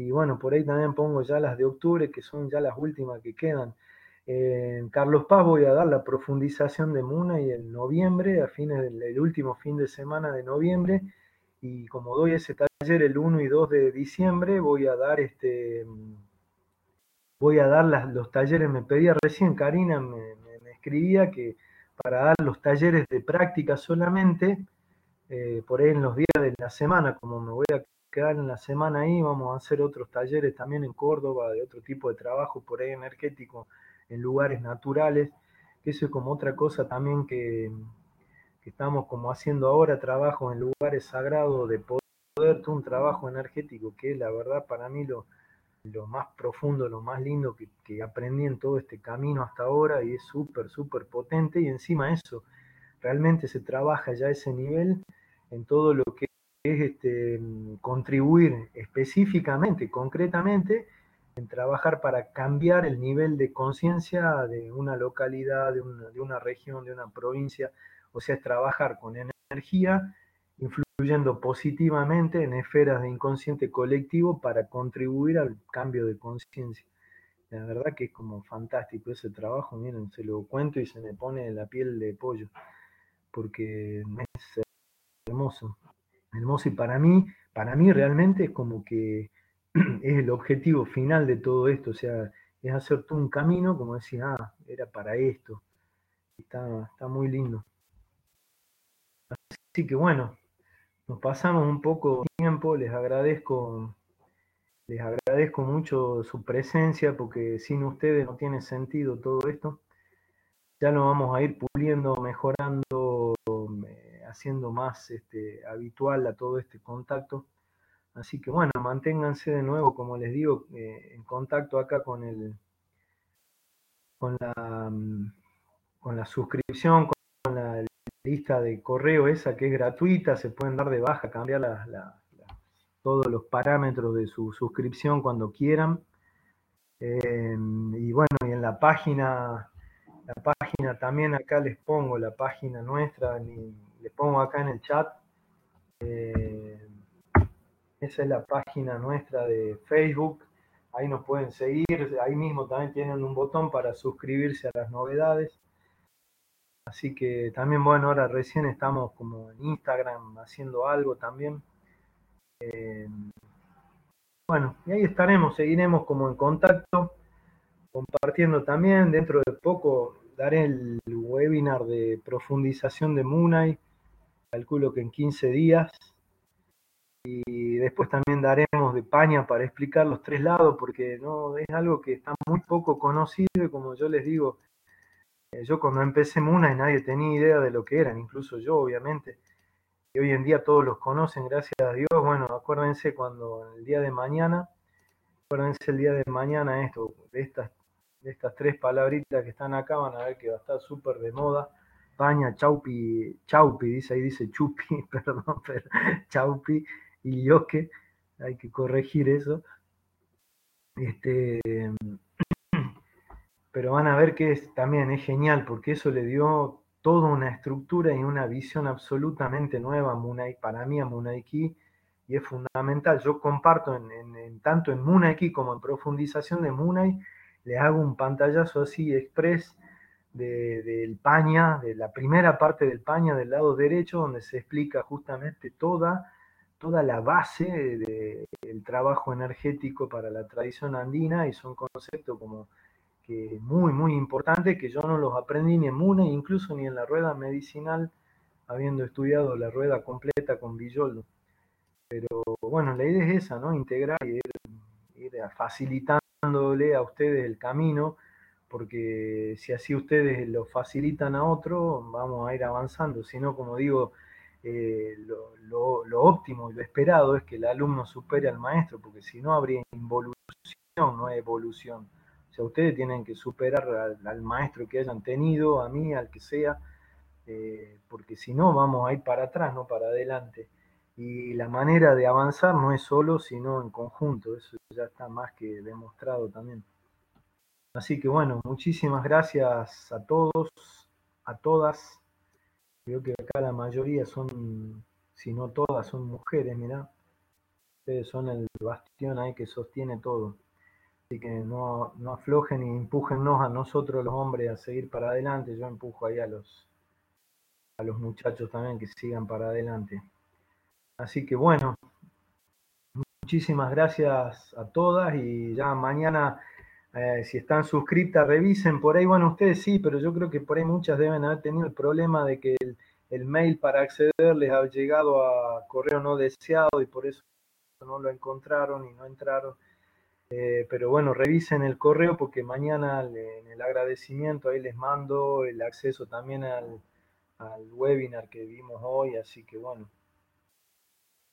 Y bueno, por ahí también pongo ya las de octubre, que son ya las últimas que quedan. En Carlos Paz voy a dar la profundización de Muna y en noviembre, a fines del último fin de semana de noviembre. Y como doy ese taller el 1 y 2 de diciembre, voy a dar este voy a dar los talleres. Me pedía recién, Karina me, escribía que para dar los talleres de práctica solamente, eh, por ahí en los días de la semana, como me voy a quedar en la semana ahí, vamos a hacer otros talleres también en Córdoba, de otro tipo de trabajo por ahí energético en lugares naturales, que eso es como otra cosa también que, estamos como haciendo ahora, trabajo en lugares sagrados de poder, un trabajo energético que la verdad para mí lo, lo más profundo, lo más lindo que, que, aprendí en todo este camino hasta ahora y es súper, súper potente y encima eso, realmente se trabaja ya ese nivel en todo lo que es este, contribuir específicamente, concretamente en trabajar para cambiar el nivel de conciencia de una localidad, de una, de una, región, de una provincia. O sea, es trabajar con energía influyendo positivamente en esferas de inconsciente colectivo para contribuir al cambio de conciencia. La verdad que es como fantástico ese trabajo, miren, se lo cuento y se me pone la piel de pollo, porque es hermoso, hermoso y para mí, para mí realmente es como que es el objetivo final de todo esto, o sea, es hacer todo un camino, como decía, ah, era para esto, está, está muy lindo. Así que bueno, nos pasamos un poco de tiempo, les agradezco les agradezco mucho su presencia porque sin ustedes no tiene sentido todo esto. Ya lo vamos a ir puliendo, mejorando, haciendo más este, habitual a todo este contacto. Así que bueno, manténganse de nuevo, como les digo, eh, en contacto acá con el con la mm, con la suscripción, con la lista de correo esa que es gratuita, se pueden dar de baja, cambiar todos los parámetros de su suscripción cuando quieran. Eh, y bueno, y en la página, la página también acá les pongo la página nuestra, les pongo acá en el chat. Eh, esa es la página nuestra de Facebook. Ahí nos pueden seguir. Ahí mismo también tienen un botón para suscribirse a las novedades. Así que también, bueno, ahora recién estamos como en Instagram haciendo algo también. Eh, bueno, y ahí estaremos, seguiremos como en contacto, compartiendo también. Dentro de poco daré el webinar de profundización de Munay, calculo que en 15 días. Y después también daremos de paña para explicar los tres lados, porque no es algo que está muy poco conocido y como yo les digo, eh, yo cuando empecé Munay nadie tenía idea de lo que eran, incluso yo obviamente y hoy en día todos los conocen, gracias a Dios. Bueno, acuérdense cuando el día de mañana, acuérdense el día de mañana esto, de estas, de estas tres palabritas que están acá, van a ver que va a estar súper de moda. Paña, Chaupi, Chaupi, dice ahí, dice Chupi, perdón, Chaupi y Yoke, hay que corregir eso. Este, pero van a ver que es, también es genial, porque eso le dio toda una estructura y una visión absolutamente nueva Munai, para mí a Munaiki y es fundamental. Yo comparto en, tanto en Munaiki como en profundización de Munai, le hago un pantallazo así express del paña, de la primera parte del paña del lado derecho, donde se explica justamente toda, toda la base del trabajo energético para la tradición andina y son conceptos como muy, muy importante, que yo no los aprendí ni en MUNE, incluso ni en la rueda medicinal, habiendo estudiado la rueda completa con Villoldo. Pero bueno, la idea es esa, ¿no? Integrar y ir, facilitándole a ustedes el camino, porque si así ustedes lo facilitan a otro, vamos a ir avanzando. Si no, como digo, eh, lo, óptimo y lo esperado es que el alumno supere al maestro, porque si no habría involución, no evolución ustedes tienen que superar al, maestro que hayan tenido, a mí, al que sea, eh, porque si no vamos a ir para atrás, no para adelante. Y la manera de avanzar no es solo, sino en conjunto, eso ya está más que demostrado también. Así que bueno, muchísimas gracias a todos, a todas. Creo que acá la mayoría son, si no todas, son mujeres, mirá. Ustedes son el bastión ahí que sostiene todo. Así que no, no aflojen y empújennos a nosotros los hombres a seguir para adelante. Yo empujo ahí a los, a los muchachos también que sigan para adelante. Así que bueno, muchísimas gracias a todas y ya mañana, eh, si están suscritas, revisen por ahí. Bueno, ustedes sí, pero yo creo que por ahí muchas deben haber tenido el problema de que el, mail para acceder les ha llegado a correo no deseado y por eso no lo encontraron y no entraron. Eh, pero bueno, revisen el correo porque mañana en el agradecimiento ahí les mando el acceso también al, webinar que vimos hoy, así que bueno,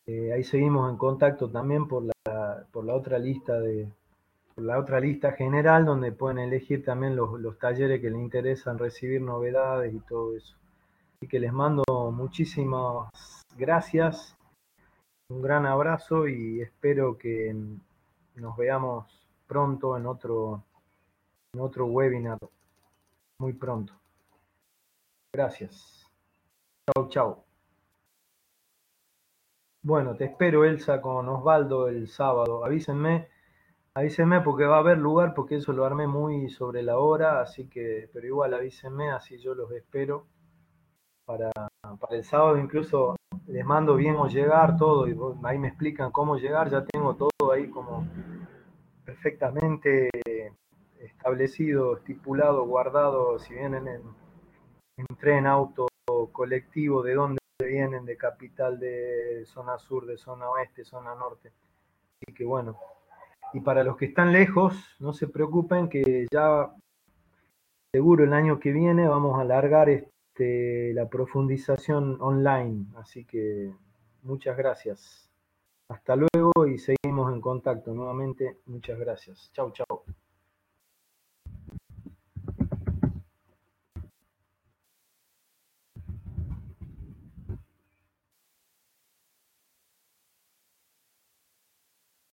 eh, ahí seguimos en contacto también por la, por la otra lista de la otra lista general donde pueden elegir también los, talleres que les interesan recibir novedades y todo eso. Así que les mando muchísimas gracias, un gran abrazo y espero que nos veamos pronto en otro, en otro webinar, muy pronto. Gracias. Chau, chau. Bueno, te espero, Elsa, con Osvaldo el sábado. Avísenme, avísenme porque va a haber lugar, porque eso lo armé muy sobre la hora, así que, pero igual avísenme, así yo los espero para, para el sábado. Incluso les mando bien o llegar todo y ahí me explican cómo llegar. Ya tengo todo ahí como perfectamente establecido, estipulado, guardado, si vienen en, en tren, auto, colectivo, de dónde vienen, de capital, de zona sur, de zona oeste, zona norte. Así que bueno, y para los que están lejos, no se preocupen que ya seguro el año que viene vamos a alargar este, la profundización online. Así que muchas gracias. Hasta luego y seguimos en contacto nuevamente. Muchas gracias. Chau, chau.